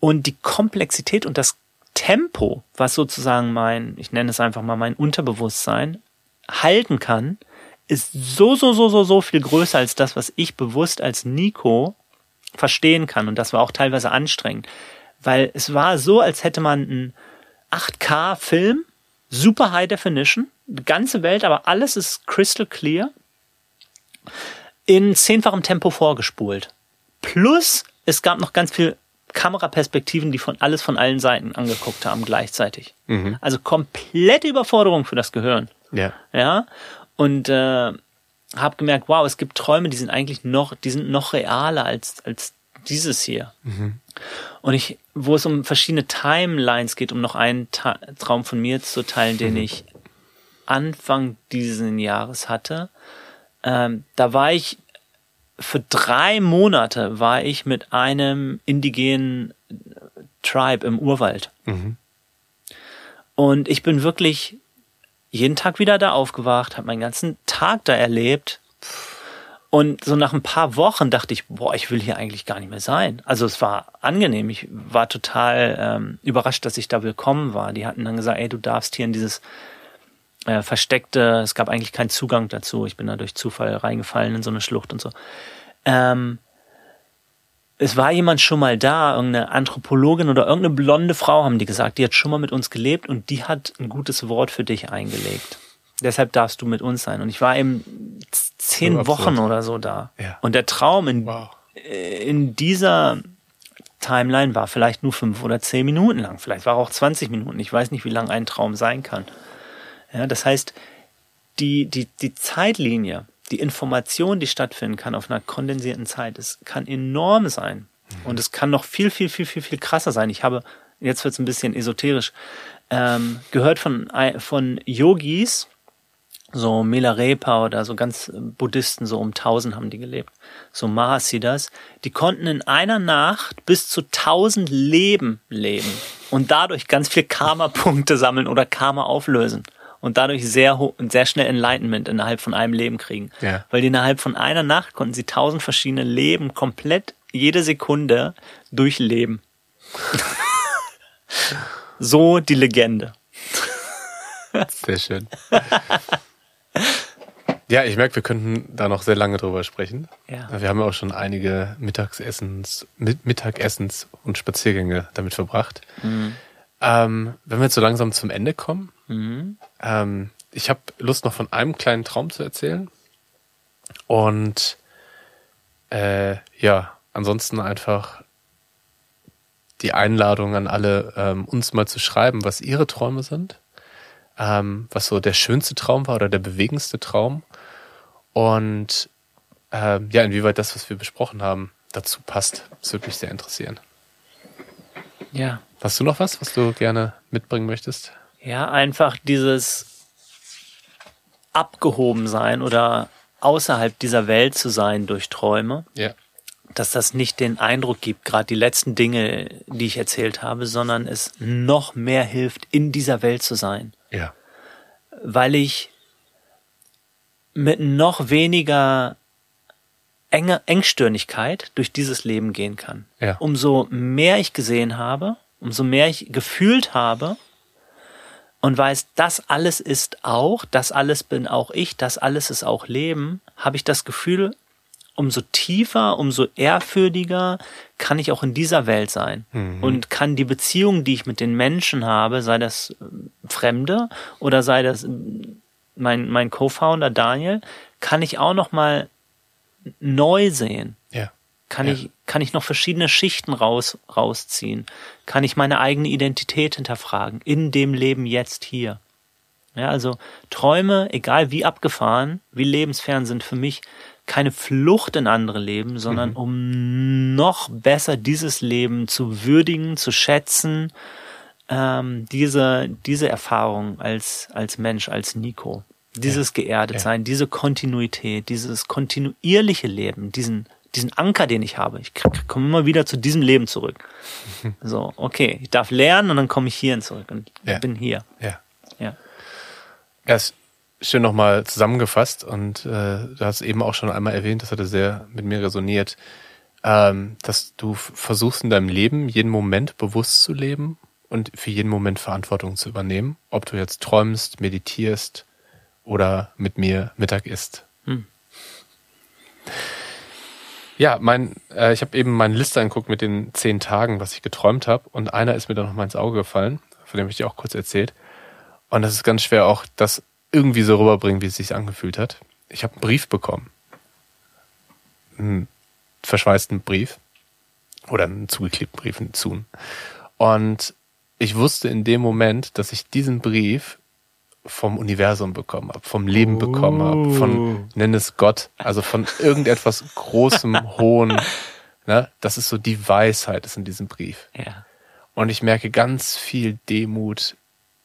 Und die Komplexität und das Tempo, was sozusagen mein, ich nenne es einfach mal mein Unterbewusstsein halten kann, ist so, so, so, so, so viel größer als das, was ich bewusst als Nico verstehen kann. Und das war auch teilweise anstrengend, weil es war so, als hätte man einen 8K-Film, super High Definition, die ganze Welt, aber alles ist crystal clear, in zehnfachem Tempo vorgespult. Plus, es gab noch ganz viel Kameraperspektiven, die von alles von allen Seiten angeguckt haben gleichzeitig. Mhm. Also komplette Überforderung für das Gehirn. Ja. Ja. Und äh, habe gemerkt, wow, es gibt Träume, die sind eigentlich noch, die sind noch realer als als dieses hier. Und ich, wo es um verschiedene Timelines geht, um noch einen Ta Traum von mir zu teilen, den ich Anfang dieses Jahres hatte, ähm, da war ich für drei Monate war ich mit einem indigenen Tribe im Urwald. Mhm. Und ich bin wirklich jeden Tag wieder da aufgewacht, habe meinen ganzen Tag da erlebt. Und so nach ein paar Wochen dachte ich, boah, ich will hier eigentlich gar nicht mehr sein. Also es war angenehm. Ich war total ähm, überrascht, dass ich da willkommen war. Die hatten dann gesagt, ey, du darfst hier in dieses äh, versteckte, es gab eigentlich keinen Zugang dazu. Ich bin da durch Zufall reingefallen in so eine Schlucht und so. Ähm, es war jemand schon mal da, irgendeine Anthropologin oder irgendeine blonde Frau, haben die gesagt, die hat schon mal mit uns gelebt und die hat ein gutes Wort für dich eingelegt. Deshalb darfst du mit uns sein. Und ich war eben zehn So. Wochen oder so da. Ja. Und der Traum in, Wow. in dieser Timeline war vielleicht nur fünf oder zehn Minuten lang. Vielleicht war auch 20 Minuten. Ich weiß nicht, wie lang ein Traum sein kann. Ja, das heißt, die, die, die Zeitlinie, die Information, die stattfinden kann auf einer kondensierten Zeit, es kann enorm sein. Und es kann noch viel, viel, viel, viel, viel krasser sein. Ich habe, jetzt wird es ein bisschen esoterisch, ähm, gehört von, von Yogis, so Milarepa oder so ganz äh, Buddhisten, so um 1000 haben die gelebt, so Mahasiddhas, die konnten in einer Nacht bis zu 1000 Leben leben und dadurch ganz viel Karma-Punkte sammeln oder Karma auflösen und dadurch sehr, ho- sehr schnell Enlightenment innerhalb von einem Leben kriegen. Ja. Weil die innerhalb von einer Nacht konnten sie 1000 verschiedene Leben komplett jede Sekunde durchleben. so die Legende. Sehr schön. ja, ich merke, wir könnten da noch sehr lange drüber sprechen. Ja. Wir haben ja auch schon einige Mittagsessens, Mit- Mittagessens und Spaziergänge damit verbracht. Ähm, wenn wir jetzt so langsam zum Ende kommen, ähm, ich habe Lust noch von einem kleinen Traum zu erzählen. Und äh, ja, ansonsten einfach die Einladung an alle, ähm, uns mal zu schreiben, was ihre Träume sind, ähm, was so der schönste Traum war oder der bewegendste Traum und ähm, ja, inwieweit das, was wir besprochen haben, dazu passt. Das würde mich sehr interessieren. Ja. Hast du noch was, was du gerne mitbringen möchtest? Ja, einfach dieses abgehoben sein oder außerhalb dieser Welt zu sein durch Träume, Ja. dass das nicht den Eindruck gibt, gerade die letzten Dinge, die ich erzählt habe, sondern es noch mehr hilft, in dieser Welt zu sein. Ja. Weil ich mit noch weniger enge Engstirnigkeit durch dieses Leben gehen kann. Ja. Umso mehr ich gesehen habe, umso mehr ich gefühlt habe und weiß, das alles ist auch, das alles bin auch ich, das alles ist auch Leben, habe ich das Gefühl, umso tiefer, umso ehrfürchtiger kann ich auch in dieser Welt sein Mhm. und kann die Beziehung, die ich mit den Menschen habe, sei das äh, Fremde oder sei das äh, mein mein Co-Founder Daniel, kann ich auch noch mal neu sehen. Ja. Kann Ja. ich kann ich noch verschiedene Schichten raus rausziehen? Kann ich meine eigene Identität hinterfragen in dem Leben jetzt hier? Ja, also Träume, egal wie abgefahren, wie lebensfern sind für mich keine Flucht in andere Leben, sondern Mhm. um noch besser dieses Leben zu würdigen, zu schätzen, ähm, diese, diese Erfahrung als, als Mensch, als Nico. Dieses geerdet Ja. sein, diese Kontinuität, dieses kontinuierliche Leben, diesen, diesen Anker, den ich habe. Ich komme immer wieder zu diesem Leben zurück. So, okay, ich darf lernen und dann komme ich hierhin zurück und Ja. bin hier. Ja. Ja. Ja, ist schön nochmal zusammengefasst und äh, du hast eben auch schon einmal erwähnt, das hatte sehr mit mir resoniert, ähm, dass du versuchst in deinem Leben jeden Moment bewusst zu leben und für jeden Moment Verantwortung zu übernehmen, ob du jetzt träumst, meditierst oder mit mir Mittag isst. Hm. Ja, mein, äh, ich habe eben meine Liste angeguckt mit den zehn Tagen, was ich geträumt habe und einer ist mir dann noch mal ins Auge gefallen, von dem habe ich dir auch kurz erzählt. Und das ist ganz schwer auch, das irgendwie so rüberbringen, wie es sich angefühlt hat. Ich habe einen Brief bekommen. Einen verschweißten Brief. Oder einen zugeklebten Brief, einen Zun. Und ich wusste in dem Moment, dass ich diesen Brief vom Universum bekommen habe, vom Leben bekommen habe, von, nenn es Gott, also von irgendetwas Großem, Hohen. Ne? Das ist so die Weisheit, ist in diesem Brief. Ja. Und ich merke ganz viel Demut,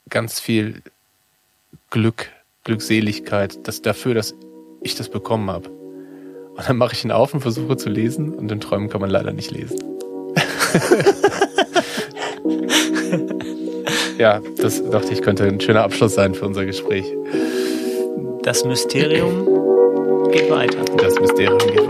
ganz viel Glück, Glückseligkeit, das dafür, dass ich das bekommen habe. Und dann mache ich ihn auf und versuche zu lesen und in Träumen kann man leider nicht lesen. ja, das dachte ich könnte ein schöner Abschluss sein für unser Gespräch. Das Mysterium geht weiter. Das Mysterium geht weiter.